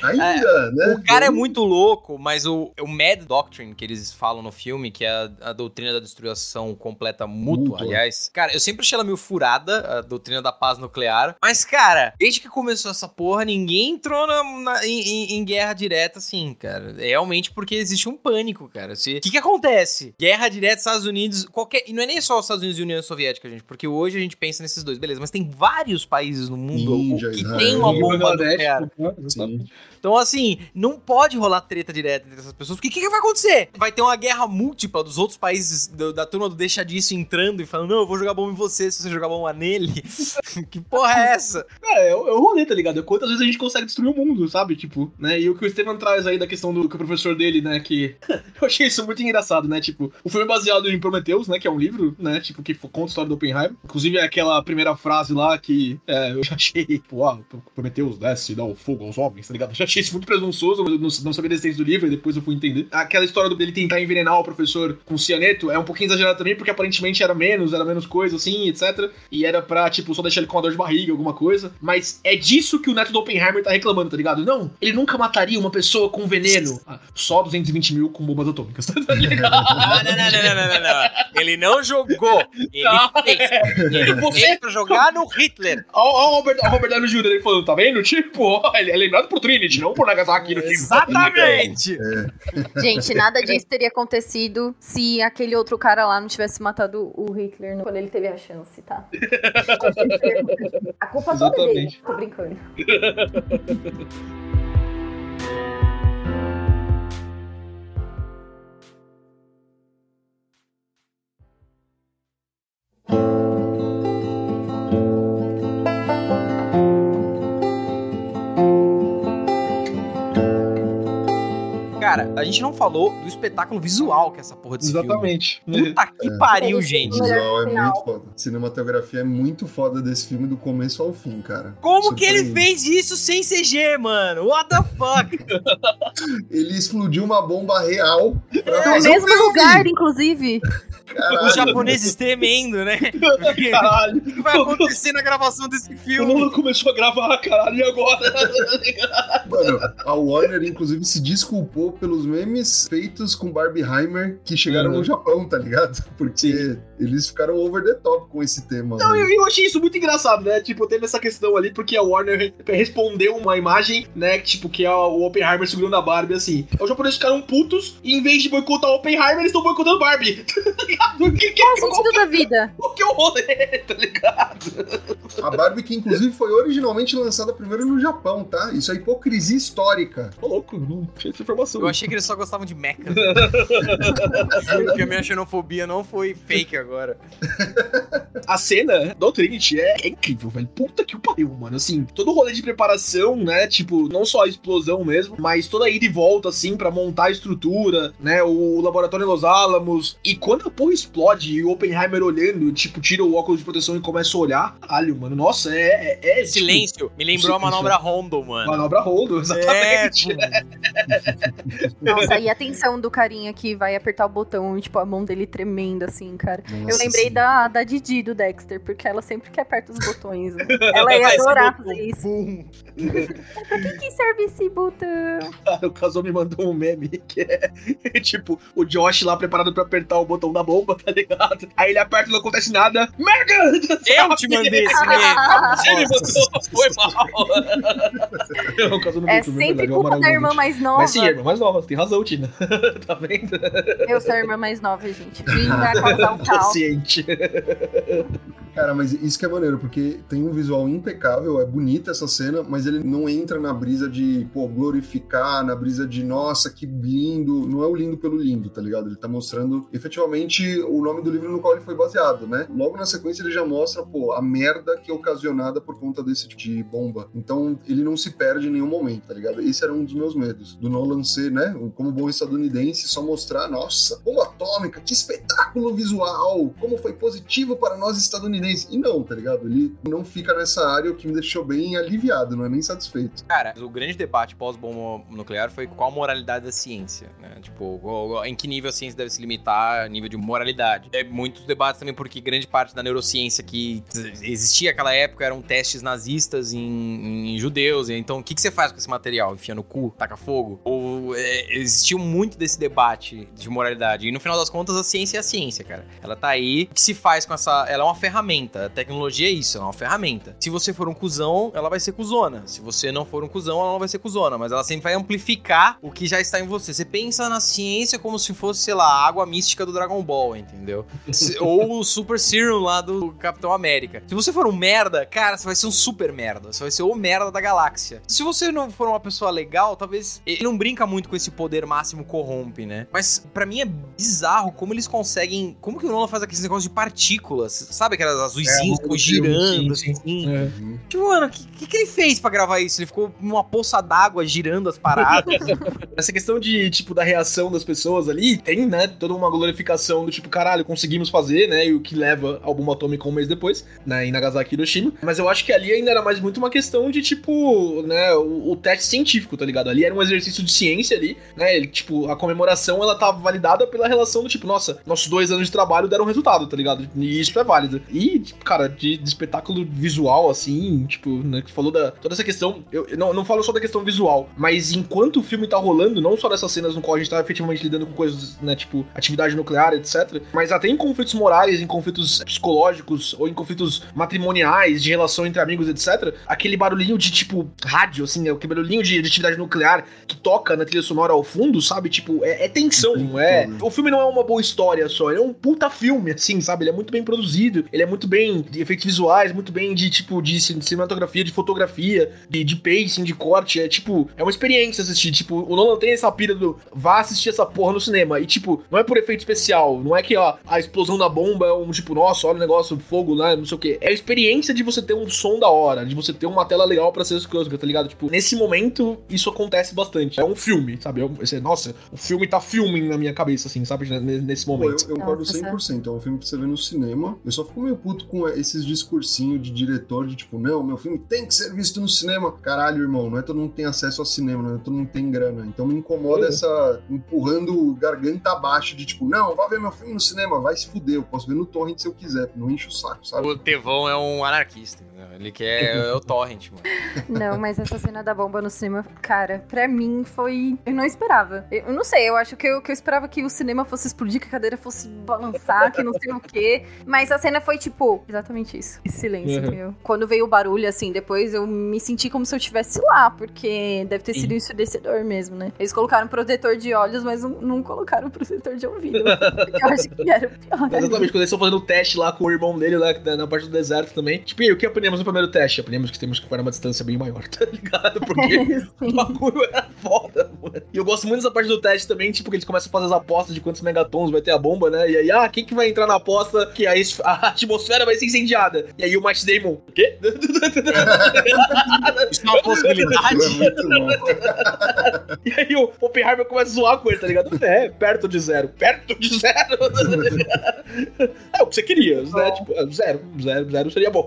ainda, né? o cara é muito louco, mas o, o Mad Doctrine que eles falam no filme, que é a, a doutrina da destruição completa mútua, Mútua. aliás. Cara, eu sempre achei ela meio furada, a doutrina da paz nuclear. Mas, cara, desde que começou essa porra, ninguém entrou na, na- em, em- guerra direta assim, cara. É realmente porque existe um pânico, cara. Se- O que que acontece? Guerra direta, Estados Unidos, qualquer. E não é nem só os Estados Unidos e União Soviética, gente, porque hoje a gente pensa nesses dois, beleza, mas tem vários países no mundo Índia, que Israel. tem uma bomba nuclear. Sim. Então, assim, não pode rolar treta direta entre essas pessoas, porque o que, que vai acontecer? Vai ter uma guerra múltipla dos outros países do- da turma do Deixa Disso entrando e falando, não, eu vou jogar bomba em você se você jogar bomba nele. que porra é essa? É, é o é o rolê, tá ligado? Quantas vezes a gente consegue destruir o mundo, sabe? Tipo, né? E o que o Estevam traz aí da questão do que o professor dele, né? Que eu achei isso muito engraçado, né? Tipo, o filme é baseado em Prometheus, né? Que é um livro, né? Tipo, que conta a história do Oppenheimer. Inclusive, é aquela primeira frase lá que é, eu já achei, tipo, ah, Prometheus desce e dá o fogo aos homens, tá ligado? Eu já achei isso muito presunçoso, mas eu não, não sabia da existência do livro, e depois eu fui entender. Aquela história dele tentar envenenar o professor com cianeto é um pouquinho exagerado também, porque aparentemente era menos, era menos coisa, assim, etc. E era pra, tipo, só deixar ele com uma dor de barriga, alguma coisa. Mas é disso que o neto do Oppenheimer tá reclamando, tá ligado? Não, ele nunca mataria uma pessoa com veneno. Ah, só 220 mil com bombas atômicas, tá ligado? Ah, não, não, não, não, não, não, não. Ele não jogou. Ele Não. fez. Ele Você- pra jogar no Hitler. Ó o Robert, o Robert Downey Jr. ele falando, tá vendo? Tipo, ele é lembrado por Trinity, não por Nagasaki no filme. Exatamente. Gente, nada disso teria acontecido se aquele outro cara lá não tivesse matado o Hitler no- quando ele teve a chance, tá? A culpa toda é dele. Tô brincando. a gente não falou do espetáculo visual que é essa porra desse Exatamente. filme. Puta que pariu, O gente. visual é muito foda. A cinematografia é muito foda desse filme do começo ao fim, cara. Como que ele fez isso sem CG, mano? What the fuck? Ele explodiu uma bomba real pra No um mesmo lugar, inclusive. Caralho. Os japoneses tremendo, né? Caralho. O que vai acontecer na gravação desse O filme? mundo começou a gravar, caralho, e agora? Mano, a Warner, inclusive, se desculpou pelos memes feitos com Barbieheimer que chegaram Uhum. no Japão, tá ligado? Porque eles ficaram over the top com esse tema. Não, velho. eu, eu achei isso muito engraçado, né? Tipo, teve essa questão ali, porque a Warner re- respondeu uma imagem, né? Tipo, que é o Oppenheimer segurando a Barbie, assim. Os japoneses ficaram putos, e em vez de boicotar o Oppenheimer, eles estão boicotando Barbie. Tá ligado? O que, que, Qual o sentido da vida? o que é o rolê, tá ligado? A Barbie, que inclusive foi originalmente lançada primeiro no Japão, tá? Isso é hipocrisia histórica. Tô louco, não tinha essa informação. Eu achei que eles só gostavam de mecha. Porque a minha xenofobia não foi fake agora. A cena do Trinity é, é incrível, velho. Puta que o pariu, mano. Assim, todo o rolê de preparação, né? Tipo, não só a explosão mesmo, mas toda a ida e volta, assim, pra montar a estrutura, né? O laboratório em Los Alamos. E quando a porra explode e o Oppenheimer olhando, tipo, tira o óculos de proteção e começa a olhar. Caralho, mano. Nossa, é. é, é Silêncio. Me lembrou a manobra Rondo, Tipo, mano. manobra Holdo, É, exatamente. Nossa, e a tensão do carinha que vai apertar o botão, e, tipo, a mão dele tremendo, assim, cara. Eu Nossa lembrei Senhora. da, da Didi do Dexter, porque ela sempre que aperta os botões. né? Ela ia adorar fazer isso. Pra que, que serve esse botão? Cara, o Kazuo me mandou um meme que é tipo o Josh lá preparado pra apertar o botão da bomba, tá ligado? Aí ele aperta e não acontece nada. Merda! Eu te mandei esse meme. Ele mandou, foi mal. não É sempre verdade, é um culpa da irmã mais nova. Mas sim, a irmã mais nova, você tem razão, Tina. tá vendo? Eu sou a irmã mais nova, gente. Vim pra causar o caos. Consciente. Cara, mas isso que é maneiro, porque tem um visual impecável, é bonita essa cena, mas ele não entra na brisa de, pô, glorificar, na brisa de, nossa, que lindo. Não é o lindo pelo lindo, tá ligado? Ele tá mostrando efetivamente o nome do livro no qual ele foi baseado, né? Logo na sequência ele já mostra, pô, a merda que é ocasionada por conta desse tipo de bomba. Então ele não se perde em nenhum momento, tá ligado? Esse era um dos meus medos. Do Nolan ser, né, como bom estadunidense, só mostrar, nossa, bomba atômica, que espetáculo visual, como foi positivo para nós estadunidenses. E não, tá ligado? Ele não fica nessa área, o que me deixou bem aliviado, não é nem satisfeito. Cara, o grande debate pós-bomba nuclear foi qual a moralidade da ciência, né? Tipo, em que nível a ciência deve se limitar a nível de moralidade. É muitos debates também porque grande parte da neurociência que existia naquela época eram testes nazistas em, em judeus. Então, o que, que você faz com esse material? Enfia no cu? Taca fogo? Ou é, existiu muito desse debate de moralidade. E no final das contas, a ciência é a ciência, cara. Ela tá aí. O que se faz com essa... Ela é uma ferramenta. A tecnologia é isso, ela é uma ferramenta. Se você for um cuzão, ela vai ser cuzona. Se você não for um cuzão, ela não vai ser cuzona. Mas ela sempre vai amplificar o que já está em você. Você pensa na ciência como se fosse, sei lá, a água mística do Dragon Ball, entendeu? Ou o Super Serum lá do Capitão América. Se você for um merda, cara, você vai ser um super merda. Você vai ser o merda da galáxia. Se você não for uma pessoa legal, talvez. Ele não brinca muito com esse poder máximo corrompe, né? Mas pra mim é bizarro como eles conseguem. Como que o Nolan faz aqueles negócios de partículas? Sabe aquelas azuisinhas É, do filme, girando, sim, assim? É. Tipo, mano, o que, que, que ele fez pra gravar isso? Ele ficou numa poça d'água girando as paradas. Essa questão de, tipo, da reação das pessoas ali, tem, né, toda uma glorificação do tipo, caralho, conseguimos fazer, né, e o que leva ao bomba atômica um mês depois, né, em Nagasaki e Hiroshima. Mas eu acho que ali ainda era mais muito uma questão de, tipo, né, o, o teste científico, tá ligado? Ali era um exercício de ciência ali, né, ele, tipo, a comemoração, ela tá validada pela relação do tipo, nossa, nossos dois anos de trabalho deram resultado, tá ligado? E isso é válido. E, tipo, cara, de, de espetáculo visual, assim, tipo, né, que falou da toda essa questão, eu, eu não, não falo só da questão visual, mas enquanto o filme tá rolando, não só dessas cenas no qual a gente tá efetivamente lidando com coisas, né, tipo, atividade nuclear, etc, mas até em conflitos morais, em conflitos psicológicos, ou em conflitos matrimoniais, de relação entre amigos, etc, aquele barulhinho de, tipo, rádio, assim, né, aquele barulhinho de, de atividade nuclear que toca na trilha sonora ao fundo, sabe, tipo, é, é tensão, é? O filme não é uma boa história só, ele é um puta filme, assim, sabe, ele é muito bem produzido, ele é muito bem de efeitos visuais, muito bem de, tipo, de cin- cinematografia, de fotografia, de, de pacing, de corte, é, tipo, é uma experiência assistir, tipo, o Nolan tem essa pira do, vá assistir essa porra no cinema, e, tipo, não é por efeito especial, não é que, ó, a explosão da bomba é um, tipo, nossa, olha o negócio, fogo, né, não sei o que, é a experiência de você ter um som da hora, de você ter uma tela legal pra ser escrota, tá ligado? Tipo, nesse momento, isso acontece bastante, é um filme, sabe, é um, esse- nossa, o filme tá filming na minha cabeça, assim, sabe, nesse Pô, momento. eu, eu concordo Nossa, 100%. É um filme pra você ver no cinema. Eu só fico meio puto com esses discursinhos de diretor de tipo, não, meu filme tem que ser visto no cinema. Caralho, irmão, não é todo mundo que tem acesso ao cinema, não é todo mundo que tem grana. Então me incomoda É. essa empurrando garganta abaixo de tipo, não, vai ver meu filme no cinema, vai se fuder, eu posso ver no torrent se eu quiser, não enche o saco, sabe? o Tevão é um anarquista. Entendeu? Ele quer é o torrent, mano. Não, mas essa cena da bomba no cinema, cara, pra mim foi. Eu não esperava. Eu não sei, eu acho que eu, que eu esperava que o cinema fosse explodir, que a cadeira fosse balançar, que não sei o quê. Mas a cena foi tipo, exatamente isso. Esse silêncio, Uhum. entendeu? Quando veio o barulho, assim, depois eu me senti como se eu estivesse lá, porque deve ter sido Sim. ensurdecedor mesmo, né? Eles colocaram protetor de olhos, mas não, não colocaram protetor de ouvido. eu acho que era o pior. Exatamente, quando eles estão fazendo o teste lá com o irmão dele, lá na- na parte do deserto também. Tipo, e aí, o que aprendemos no primeiro teste? Aprendemos que temos que parar uma distância bem maior, tá ligado? Porque o bagulho era foda, mano. E eu gosto muito dessa parte do teste também, tipo, que eles começam a fazer as apostas de quantos megatons vai ter a bomba, né? E aí, ah, quem que vai entrar na aposta que a, a atmosfera vai ser incendiada? E aí o Matt Damon, o quê? Isso é uma possibilidade. É. E aí o Oppenheimer começa a zoar com ele, tá ligado? É, perto de zero. Perto de zero? é o que você queria, né? Tipo, é, zero. Zero, zero seria bom.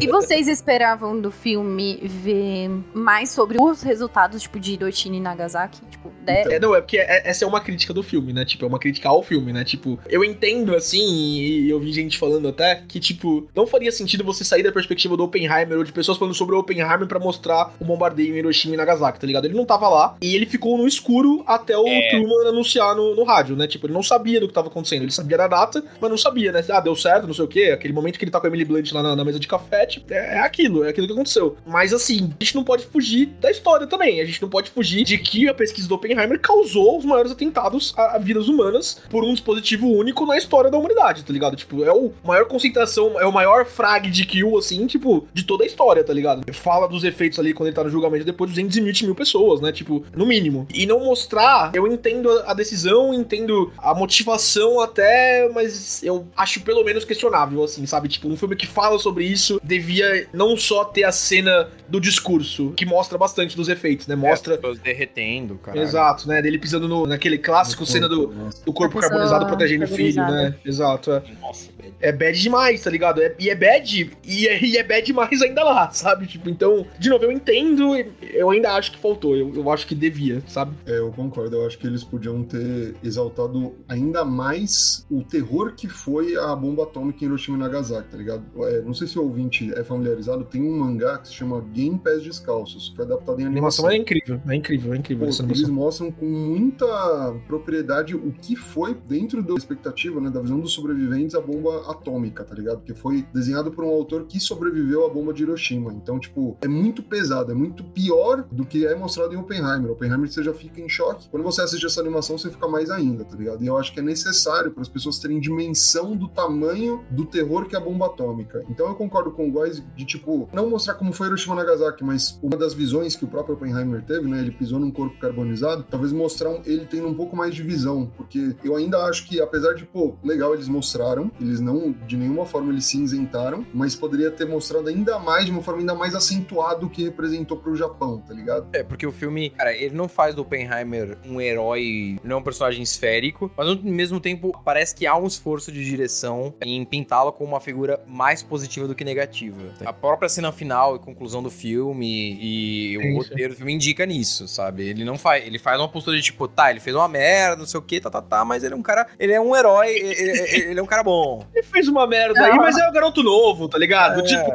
E vocês esperavam do filme ver mais sobre os resultados, tipo, de Hiroshima e Nagasaki? Tipo, de... Então. É, não, é porque é- essa é uma crítica do filme, né? Tipo, é uma crítica ao filme, né? Tipo, eu entendo, assim, e eu vi gente falando até, que, tipo, não faria sentido você sair da perspectiva do Oppenheimer ou de pessoas falando sobre o Oppenheimer pra mostrar o bombardeio em Hiroshima e Nagasaki, tá ligado? Ele não tava lá e ele ficou no escuro até o É. Truman anunciar no, no rádio, né? Tipo, ele não sabia do que tava acontecendo. Ele sabia da data, mas não sabia, né? Ah, deu certo, não sei o quê. Aquele momento que ele tá com a Emily Blunt lá na, na mesa de café, é, é aquilo, é aquilo que aconteceu. Mas assim, a gente não pode fugir da história também. A gente não pode fugir de que a pesquisa do Oppenheimer causou os maiores atentados a, a vidas humanas por um dispositivo único na história da humanidade, tá ligado? Tipo, é o maior concentração, é o maior frag de kill, assim, tipo, de toda a história, tá ligado? Fala dos efeitos ali quando ele tá no julgamento depois de 220 mil pessoas, né? Tipo, no mínimo. E não mostrar, eu entendo a decisão, entendo a motivação até, mas eu acho pelo menos questionável, assim, sabe? Tipo, um filme que fala sobre isso devia não só ter a cena do discurso, que mostra bastante dos efeitos, né? Mostra. Pessoas derretendo, cara. Exato, né? Dele pisando no, naquele clássico cena do, do corpo carbonizado protegendo o filho, né? Exato. É. Nossa, velho. É bad demais, tá ligado? É- e é bad, e é, e é bad demais ainda lá, sabe? Tipo, então, de novo, eu entendo, eu ainda acho que faltou, eu, eu acho que devia, sabe? É, eu concordo. Eu acho que eles podiam ter exaltado ainda mais o terror que foi a bomba atômica em Hiroshima e Nagasaki, tá ligado? É, não sei se o ouvinte é familiarizado, tem um mangá que se chama Game Pés Descalços, que foi adaptado em A animação. animação é incrível, é incrível, é incrível Pô, eles animação. mostram com muita propriedade o que foi dentro da expectativa, né, da visão dos sobreviventes a bomba atômica, tá ligado? Que foi desenhado por um autor que sobreviveu à bomba de Hiroshima. Então, tipo, é muito pesado, é muito pior do que é mostrado em Oppenheimer. Oppenheimer você já fica em choque. Quando você assiste essa animação, você fica mais ainda, tá ligado? E eu acho que é necessário para as pessoas terem dimensão do tamanho do terror que é a bomba atômica. Então eu concordo com o Góes de, tipo, não mostrar como foi Hiroshima Nagasaki, mas uma das visões que o próprio Oppenheimer teve, né? Ele pisou num corpo carbonizado, talvez mostrar um- ele tendo um pouco mais de visão, porque eu ainda acho que, apesar de, pô, legal, eles mostraram, eles não, de nenhuma forma, eles se isentaram, mas poderia ter mostrado ainda mais, de uma forma ainda mais acentuada o que representou pro Japão, tá ligado? É, porque o filme, cara, ele não faz do Oppenheimer um herói, não é um personagem esférico, mas ao mesmo tempo parece que há um esforço de direção em pintá-lo como uma figura mais positiva do que negativa. A própria cena final e conclusão do filme e o roteiro do filme indica nisso, sabe? Ele não faz, ele faz uma postura de tipo, tá, ele fez uma merda, não sei o que, tá, tá, tá, mas ele é um cara, ele é um herói, ele, ele- é um cara bom. Ele fez uma merda aí, mas é o garoto novo, tá ligado? É. Tipo,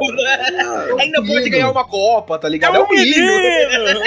ainda pode menino. ganhar uma Copa, tá ligado? É um menino.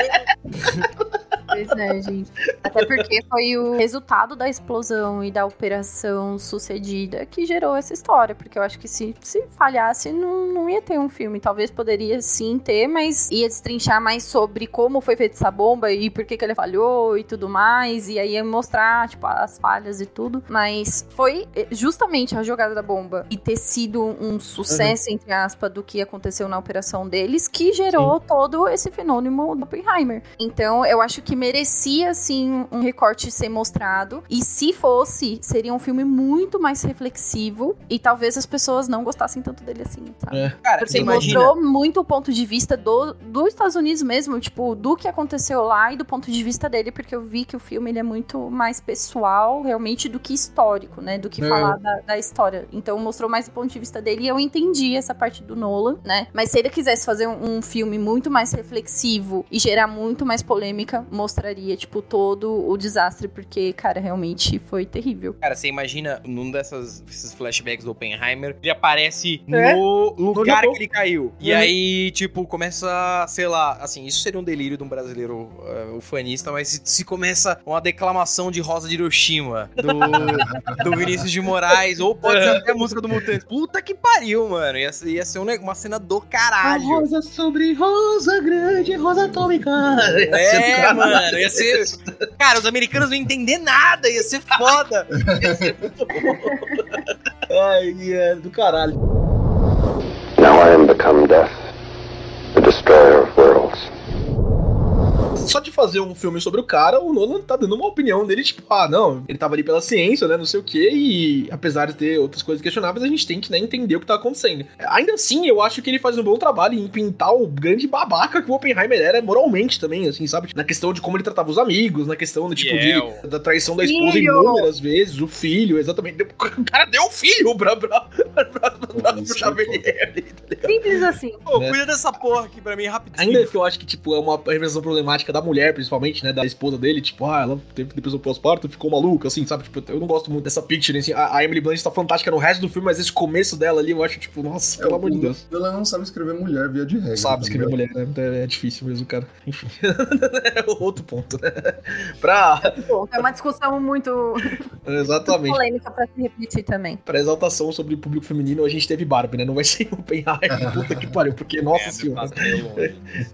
Pois é, gente. Até porque foi o resultado da explosão e da operação sucedida que gerou essa história. Porque eu acho que se, se falhasse, não, não ia ter um filme. Talvez poderia sim ter, mas ia destrinchar mais sobre como foi feita essa bomba e por que, que ele falhou e tudo mais. E aí ia mostrar, tipo, as falhas e tudo. Mas foi eh, justamente a jogada da bomba e ter sido um sucesso, entre aspas, do que aconteceu na operação deles que gerou todo esse fenômeno do Oppenheimer. Então, eu acho que merecia, sim, um recorte ser mostrado. E se fosse, seria um filme muito mais reflexivo. E talvez as pessoas não gostassem tanto dele assim, sabe? É. Cara, Porque você imagina... mostrou muito o ponto de vista do, dos Estados Unidos mesmo, tipo, do que aconteceu lá e do ponto de vista dele, porque eu vi que o filme ele é muito mais pessoal, realmente, do que histórico, né? Do que É. falar da, da história. Então mostrou mais o ponto de vista dele e eu entendi essa parte do Nolan, né? Mas se ele quisesse fazer um, um filme muito mais reflexivo e gerar muito mais polêmica, mostraria, tipo, todo o desastre, porque, cara, realmente foi terrível. Cara, você imagina num dessas, desses flashbacks do Oppenheimer, ele aparece É, no lugar Japão. que ele caiu. E Uhum. aí, tipo, começa, sei lá, assim, isso seria um delírio de um brasileiro uh, ufanista, mas se, se começa uma declamação de Rosa de Hiroshima, do, do Vinícius de Moraes, ou pode ser até a música do Mutante. Puta que pariu, mano. Ia, ser- ia ser um uma cena do caralho. Rosa sobre rosa grande, rosa atômica. É, mano, ia ser. Cara, os americanos não iam entender nada, ia ser foda. Ai, é do caralho. Now I am become death, the destroyer of. Só de fazer um filme sobre o cara, o Nolan tá dando uma opinião dele, tipo, ah, não, ele tava ali pela ciência, né, não sei o quê, e apesar de ter outras coisas questionáveis, a gente tem que né, entender o que tá acontecendo. Ainda assim, eu acho que ele faz um bom trabalho em pintar o grande babaca que o Oppenheimer era moralmente também, assim, sabe? Na questão de como ele tratava os amigos, na questão do tipo de, da traição da esposa Filho! inúmeras vezes, o filho, exatamente. O cara deu o filho pra, pra, pra, pra, pra, é Xavier ali, tá ligado? Simples assim. Pô, Né? cuida dessa porra aqui pra mim rapidinho. Ainda que eu acho que, tipo, é uma representação problemática da mulher mulher, principalmente, né, da esposa dele, tipo, ah, ela teve depressão pós-parto, ficou maluca, assim, sabe? Tipo, eu não gosto muito dessa picture, assim. A, a Emily Blunt tá fantástica no resto do filme, mas esse começo dela ali, eu acho, tipo, nossa, pelo É, amor de Deus. Ela não sabe escrever mulher via de regra. Sabe tá escrever mulher, né? É difícil mesmo, cara. Enfim. é outro ponto, né? Pra. É uma discussão muito Exatamente. polêmica pra se repetir também. Pra exaltação sobre o público feminino, a gente teve Barbie, né? Não vai ser Oppenheimer, puta que pariu, porque, nossa É, senhora.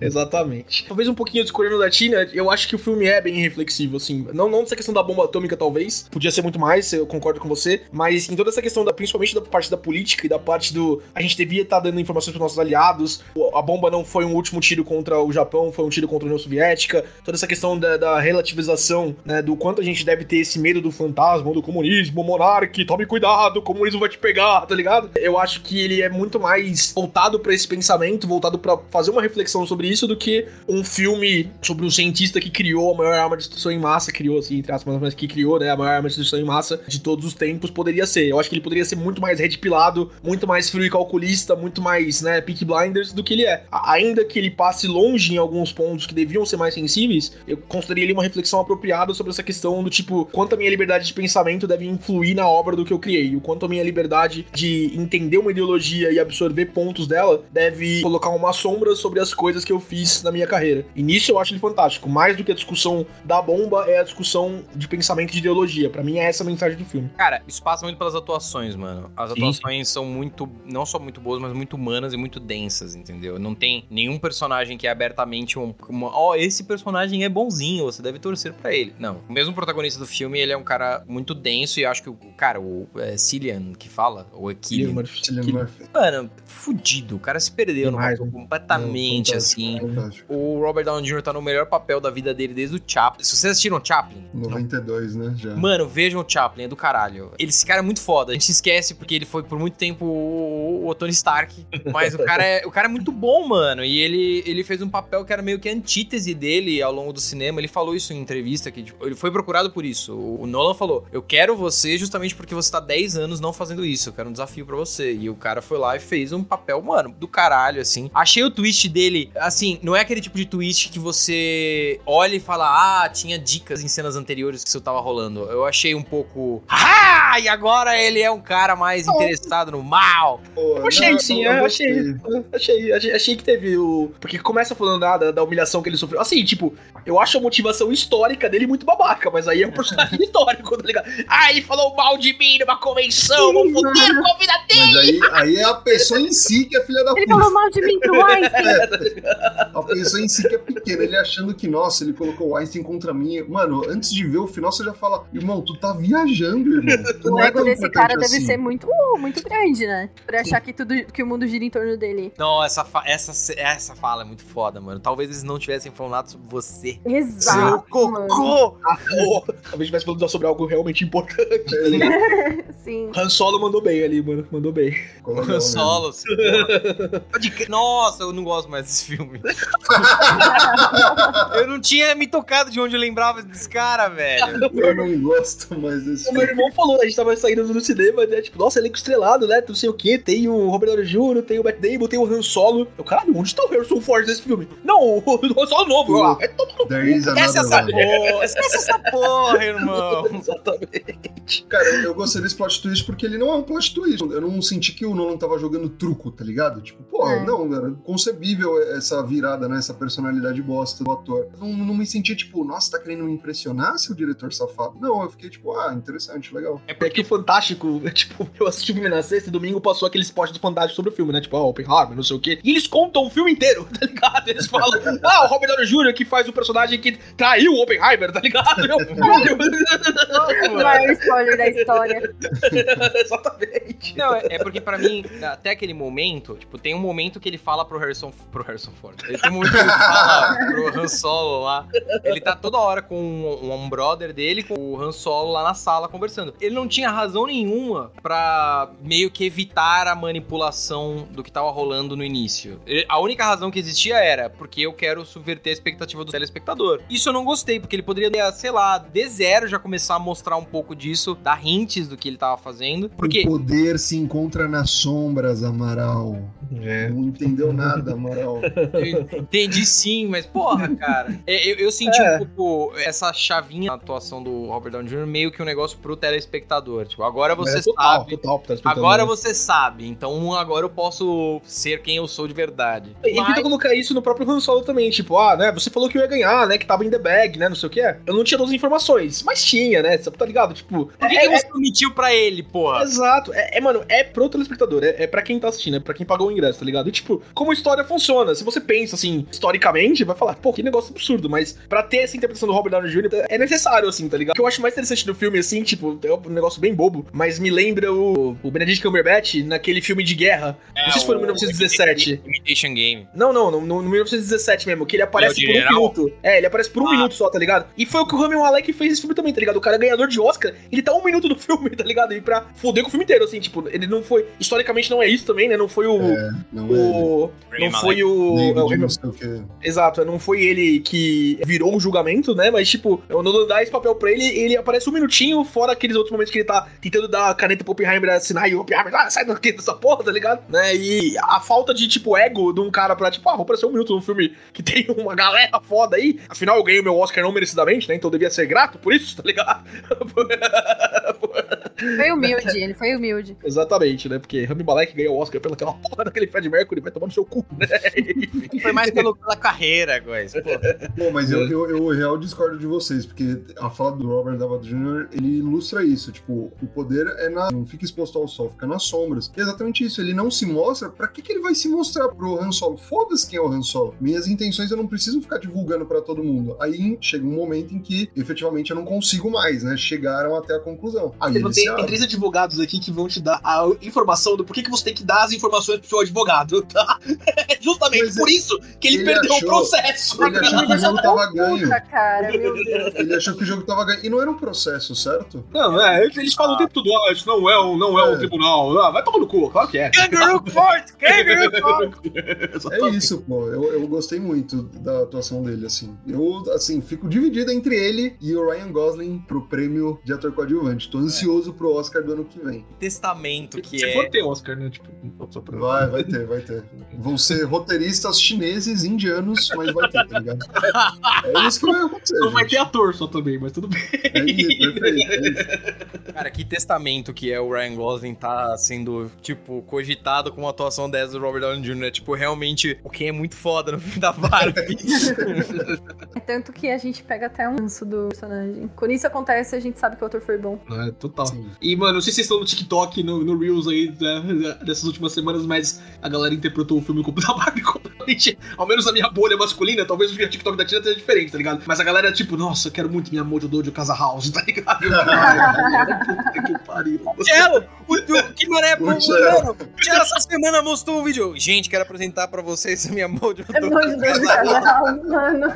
Exatamente. Talvez um pouquinho discordando da Eu acho que o filme é bem reflexivo, assim. Não, não nessa questão da bomba atômica, talvez. Podia ser muito mais, eu concordo com você. Mas em toda essa questão, da, principalmente da parte da política e da parte do. A gente devia estar dando informações para nossos aliados. A bomba não foi um último tiro contra o Japão, foi um tiro contra a União Soviética. Toda essa questão da, da relativização, né? Do quanto a gente deve ter esse medo do fantasma, do comunismo, monarque, tome cuidado, o comunismo vai te pegar, tá ligado? Eu acho que ele é muito mais voltado para esse pensamento, voltado para fazer uma reflexão sobre isso do que um filme sobre um cientista que criou a maior arma de destruição em massa, criou assim, entre aspas, mas que criou, né, a maior arma de destruição em massa de todos os tempos, poderia ser. Eu acho que ele poderia ser muito mais redpilado, muito mais frio e calculista, muito mais, né, Peak Blinders do que ele é. Ainda que ele passe longe em alguns pontos que deviam ser mais sensíveis, eu consideraria ele uma reflexão apropriada sobre essa questão do tipo, quanto a minha liberdade de pensamento deve influir na obra do que eu criei, o quanto a minha liberdade de entender uma ideologia e absorver pontos dela deve colocar uma sombra sobre as coisas que eu fiz na minha carreira. E nisso eu acho ele fantástico. Mais do que a discussão da bomba, é a discussão de pensamento de ideologia. Pra mim é essa a mensagem do filme. Cara, isso passa muito pelas atuações, mano. As Sim. atuações são muito, não só muito boas, mas muito humanas e muito densas, entendeu? Não tem nenhum personagem que é abertamente um, ó, esse personagem é bonzinho, você deve torcer pra ele. Não. O mesmo protagonista do filme, ele é um cara muito denso e acho que o cara, o é, Cillian que fala, ou é Cillian Murphy. mano, fudido. O cara se perdeu no Demais, completamente, Não, assim. fantástico, fantástico. O Robert Downey Jr. tá no melhor papel da vida dele desde o Chaplin. Se vocês assistiram Chaplin, 92, né? Já. Mano, vejam o Chaplin, é do caralho. Ele, esse cara é muito foda. A gente se esquece porque ele foi por muito tempo o, o Tony Stark. Mas o cara, é, o cara é muito bom, mano. E ele, ele fez um papel que era meio que a antítese dele ao longo do cinema. Ele falou isso em entrevista, que tipo, ele foi procurado por isso. O, o Nolan falou: Eu quero você justamente porque você tá 10 anos não fazendo isso. Eu quero um desafio pra você. E o cara foi lá e fez um papel, mano, do caralho, assim. Achei o twist dele, assim, não é aquele tipo de twist que você olha e fala, ah, tinha dicas em cenas anteriores que isso tava rolando. Eu achei um pouco. Ah! E agora ele é um cara mais interessado no mal. Pô, Eu achei não, sim, eu eu achei, achei, achei. Achei que teve o. Porque começa falando ah, da, da humilhação que ele sofreu. Assim, tipo, eu acho a motivação histórica dele muito babaca, mas aí é um personagem histórico, tá ligado? Ah, ele falou mal de mim numa convenção, vou foder com a vida dele. Mas aí, aí é a pessoa em si que é filha da Ele puta. falou mal de mim pro Einstein. A pessoa em si que é pequena, ele achando que, nossa, ele colocou o Einstein contra mim. Mano, antes de ver o final, você já fala, irmão, tu tá viajando, irmão. Tu O é ego tão desse cara deve assim. ser muito, uh, muito grande, né? Pra achar que, tudo, que o mundo gira em torno dele. Não, essa, fa- essa, essa fala é muito foda, mano. Talvez eles não tivessem falado sobre você. Seu Exato. mano. cocô! Talvez tivesse falando sobre algo realmente importante. É, Sim. Han Solo mandou bem ali, mano. Mandou bem. Solo. assim, porra. Pode crer. Nossa, eu não gosto mais desse filme. Eu não tinha me tocado de onde eu lembrava desse cara, velho. Eu não gosto mais desse O meu filme. irmão falou, a gente tava saindo do cinema, né? Tipo, nossa, elenco estrelado, né? Não sei o quê. Tem o Robert Downey Jr., tem o Matt Damon, tem o Han Solo. Eu, caralho, onde tá o Harrison Ford nesse filme? Não, o Han Solo novo. Ah, no There is Esquece essa one. porra, esquece essa porra, irmão. Exatamente. Cara, eu, eu gostei desse plot twist porque ele não é um plot twist. Eu não senti que o Nolan tava jogando truco, tá ligado? Tipo, pô, É. não, era concebível essa virada, né? Essa personalidade bosta do ator. Não, não me senti, tipo, nossa, tá querendo me impressionar, seu diretor safado. Não, eu fiquei, tipo, ah, interessante, legal. É porque o Fantástico, tipo, eu assisti o filme na sexta e domingo passou aquele spot do Fantástico sobre o filme, né? Tipo, ó, Open Harbor, não sei o quê. E eles contam o filme inteiro, tá ligado? Eles falam, ah, o Robert Downey Jr. que faz o personagem que traiu o Oppenheimer, tá ligado? Eu, O maior spoiler da história. Exatamente. Não, é, é porque pra mim, até aquele momento, tipo, tem um momento que ele fala pro Harrison, pro Harrison Ford. Tem um momento que ele fala pro Han Solo lá. Ele tá toda hora com um, um brother dele, com o Han Solo lá na sala conversando. Ele não tinha razão nenhuma pra meio que evitar a manipulação do que tava rolando no início. Ele- a única razão que existia era porque eu quero subverter a expectativa do telespectador. Isso eu não gostei, porque ele poderia, sei lá, de zero já começar a mostrar um pouco disso, dar hints do que ele tava fazendo. Porque O poder se encontra nas sombras, Amaral. É. Não entendeu nada, Amaral. Eu entendi sim, mas porra, cara. É, Eu, eu senti É. um pouco essa chavinha na atuação do Robert Downey Jr. meio que um negócio pro telespectador. Tipo, agora você É total, sabe. total, pro telespectador. Agora você sabe. Então agora eu posso ser quem eu sou de verdade. Ele Mas- tenta colocar isso no próprio Han Solo também, tipo, ah, né, você falou que eu ia ganhar, né, que tava em the bag, né, não sei o que. Eu não tinha todas as informações, mas tinha, né, você tá ligado? Tipo, Por que, é, que você não mentiu pra ele, porra? Exato. É, é, mano, é pro telespectador, é, é pra quem tá assistindo, é pra quem pagou o ingresso, tá ligado? E, tipo, como a história funciona. Se você pensa, assim, historicamente, vai falar, pô, que negócio absurdo, mas pra ter essa interpretação do Robert Downey Jr. é necessário, assim, tá ligado? O que eu acho mais interessante do filme, assim, tipo, é um negócio bem bobo, mas me lembra o, o Benedict Cumberbatch naquele filme de guerra. não sei se foi no 1917. Imitation Game. Não, não, no, no 1917 mesmo, que ele aparece É por um minuto. É, ele aparece por um Ah. minuto só, tá ligado? E foi o que o Rami Malek fez esse filme também, tá ligado? O cara é ganhador de Oscar, ele tá um minuto do filme, tá ligado? E pra foder com o filme inteiro, assim, tipo, ele não foi. Historicamente não é isso também, né? Não foi o. Não é não foi o. é, o David, Rami- não sei o quê. Exato, não foi ele que virou o julgamento, né? Mas, tipo, o Nolan dá esse papel pra ele, ele aparece um minutinho, fora aqueles outros momentos que ele tá tentando dar a caneta pro Oppenheimer assinar e o Oppenheimer, ah, sai daqui dessa porra, tá ligado? Né? E a falta de, tipo, ego de um cara pra, tipo, ah, vou aparecer um minuto num filme que tem uma galera foda aí. Afinal, eu ganhei o meu Oscar não merecidamente, né? Então eu devia ser grato por isso, tá ligado? Foi humilde, ele foi humilde. Exatamente, né? Porque Rami Malek ganhou o Oscar pelaquela porra daquele Fred Mercury, vai tomar no seu cu, né? Foi mais pelo, pela carreira, guys. Pô. Bom, mas eu, eu, eu real discordo de vocês, porque a fala do Robert Downey Jr., ele ilustra isso, tipo, o poder é na... não fica exposto ao sol, fica nas sombras. E é exatamente isso, ele não se mostra, pra que, que ele vai se mostrar pro Han Solo? Foda-se quem é o Han Solo. Minhas intenções eu não preciso ficar divulgando pra todo mundo. Aí chega um momento em que, efetivamente, eu não consigo mais, né? Chegaram até a conclusão. Aí Tem, ele tem, abre. três advogados aqui que vão te dar a informação do porquê que você tem que dar as informações pro seu advogado, tá? Justamente Mas por isso que ele, ele perdeu achou- o processo. Ele achou que o jogo tava ganho. Cara, meu Deus. Ele achou que o jogo tava ganho. E não era um processo, certo? Não, é, eles falam o tempo todo, ah, isso não é um, não é um É. tribunal. Ah, vai tomar no cu, claro que é. Kangaroo Court! Kangaroo Court! É isso, pô. Eu, eu gostei muito da atuação dele, assim. Eu, assim, fico dividido entre ele e o Ryan Gosling pro prêmio de ator coadjuvante. Tô ansioso pro Oscar do ano que vem. Testamento que Se é. for ter Oscar, né? Tipo, só pra... Vai, vai ter, vai ter. Vão ser roteiristas chineses, indianos, mas vai ter, tá ligado? É isso que vai acontecer. Não vai gente. ter ator só também, mas tudo bem. É isso, perfeito. É isso. Cara, que testamento que é o Ryan Gosling tá sendo, tipo, cogitado com uma atuação dessa do Robert Downey Jr. É, tipo, realmente o Ken é muito foda no filme da Barbie. É tanto que a gente pega até um ranço do personagem. Quando isso acontece, a gente sabe que o autor foi bom. É, total. Sim. E, mano, não sei se vocês estão no TikTok, no, no Reels aí né, dessas últimas semanas, mas a galera interpretou o filme como- da Barbie completamente. Ao menos a minha bolha masculina, talvez o TikTok da Tina seja diferente, tá ligado? Mas a galera, tipo, nossa, eu quero muito minha Mojo Dojo Casa House, tá ligado? Puta que pariu. Cello! O, o, que mané, O mano! Cello essa semana mostrou um vídeo. Gente, quero apresentar pra vocês a minha Mojo É bom de casal, mano.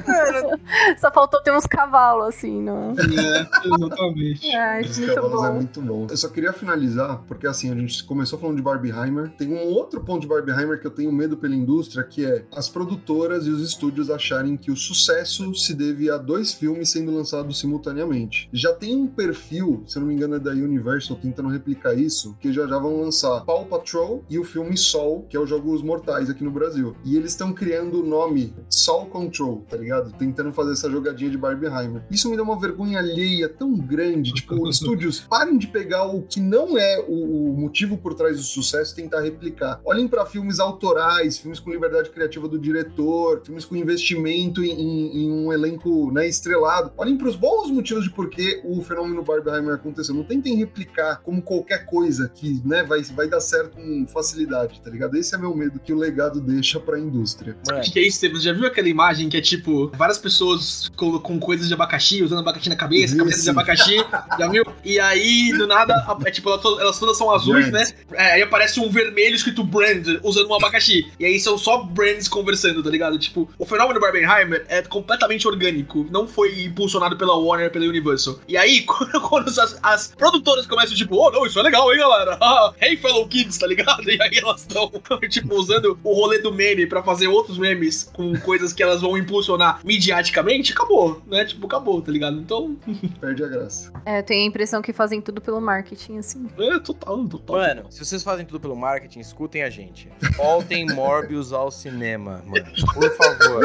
Só faltou ter uns cavalos, assim, não. É, exatamente. Ai, Os muito cavalos é bom. muito bom. Eu só queria finalizar, porque assim, a gente começou falando de Barbieheimer. Tem um outro ponto de Barbieheimer que eu tenho medo pela indústria, que é as produtoras e os estúdios acharem que o sucesso se deve a dois filmes sendo lançados simultaneamente. Já tem um perfil, se eu não me engano é da Universal, tentando replicar isso, que já já vão lançar Paw Patrol e o filme Sol, que é o Jogos Mortais aqui no Brasil. E eles estão criando o nome Sol Control, tá ligado? Tentando fazer essa jogadinha de Barbieheimer. Isso me dá uma vergonha alheia tão grande. Tipo, estúdios, parem de pegar o que não é o, o motivo por trás do sucesso e tentar replicar. Olhem pra filmes autorais, filmes com liberdade criativa do diretor, filmes com investimento em, em- em um elenco né, estrelado. Olhem pros bons motivos de por que o fenômeno Barbieheimer aconteceu. Não tentem replicar como qualquer coisa que né, vai, vai dar certo com facilidade, tá ligado? Esse é meu medo que o legado deixa pra indústria. Sabe o que é isso? Você já viu aquela imagem que é tipo várias pessoas com, com coisas de abacaxi, usando abacaxi na cabeça, camiseta de abacaxi, já viu? E aí, do nada, é tipo, elas, elas todas são azuis, Brand. né? É, aí aparece um vermelho escrito brand, usando um abacaxi. E aí são só brands conversando, tá ligado? Tipo, o fenômeno Barbenheimer é completamente orgânico. Não foi impulsionado pela Warner, pela Universal. E aí, quando, quando as, as produtoras começam, tipo, oh, não, isso é legal, hein? Galera? Ah, hey, fellow kids, tá ligado? E aí elas estão, tipo, usando o rolê do meme pra fazer outros memes com coisas que elas vão impulsionar midiaticamente, acabou, né? Tipo, acabou, tá ligado? Então, Perde a graça. É, eu tenho a impressão que fazem tudo pelo marketing, assim. é total, total. Mano, se vocês fazem tudo pelo marketing, escutem a gente. Voltem Morbius ao cinema, mano. Por favor.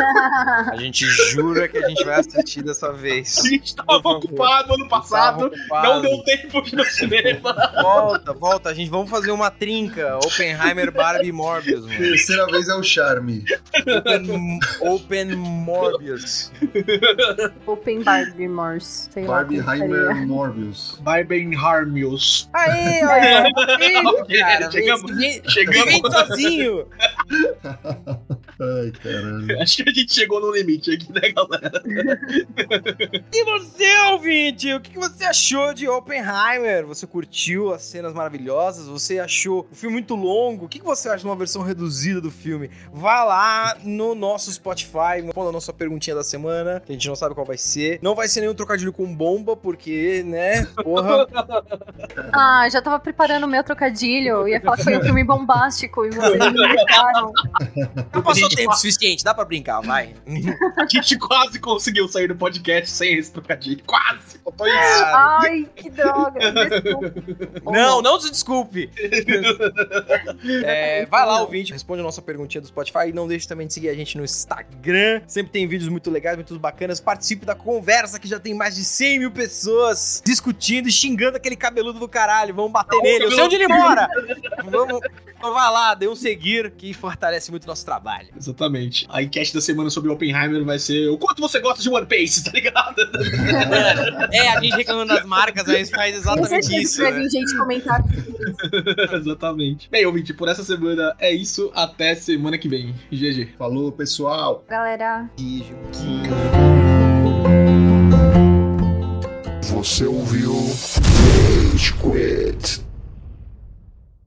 A gente jura que a gente vai assistir dessa vez. a gente tava ocupado ano passado, não deu tempo de ir no cinema. Volta, volta. A gente vamos fazer uma trinca. Oppenheimer, Barbie e Morbius, mano. Terceira vez é o charme. Open, Open Morbius. Open Barbie Morse. Barbieheimer. Morbius. Barbie Harmius. Aê, olha. Ih, cara, Chegamos- ninguém sozinho. Ai, caralho. Acho que a gente chegou no limite aqui, né, galera? E você, ouvinte, o que que você achou de Oppenheimer? Você curtiu as cenas maravilhosas? Você achou o filme muito longo? O que você acha de uma versão reduzida do filme? Vá lá no nosso Spotify, responda a nossa perguntinha da semana, que a gente não sabe qual vai ser. Não vai ser nenhum trocadilho com bomba, porque, né, porra... Ah, já tava preparando o meu trocadilho. Ia falar que foi um filme bombástico e vocês me passou tempo suficiente, dá pra brincar, vai. A gente quase conseguiu sair do podcast sem esse trocadilho. Quase! Faltou isso. Cara, Ai, que droga. Desculpa. Não, não se desculpe. É, vai lá, ouvinte, responde a nossa perguntinha do Spotify e não deixe também de seguir a gente no Instagram. Sempre tem vídeos muito legais, muito bacanas. Participe da conversa que já tem mais de 100 mil pessoas discutindo e xingando aquele cabeludo do caralho. Vamos bater nele. Eu sei onde ele mora. Vamos, então vai lá, dê um seguir que fortalece muito o nosso trabalho. Exatamente. A enquete da semana sobre Oppenheimer vai ser o quanto você gosta de One Piece, tá ligado? É, a gente reclamando das marcas, mas faz exatamente isso. que né? gente comentar. Exatamente. Bem, ouvinte, por essa semana é isso. Até semana que vem. GG. Falou, pessoal. Galera, Beijo. Você ouviu Square.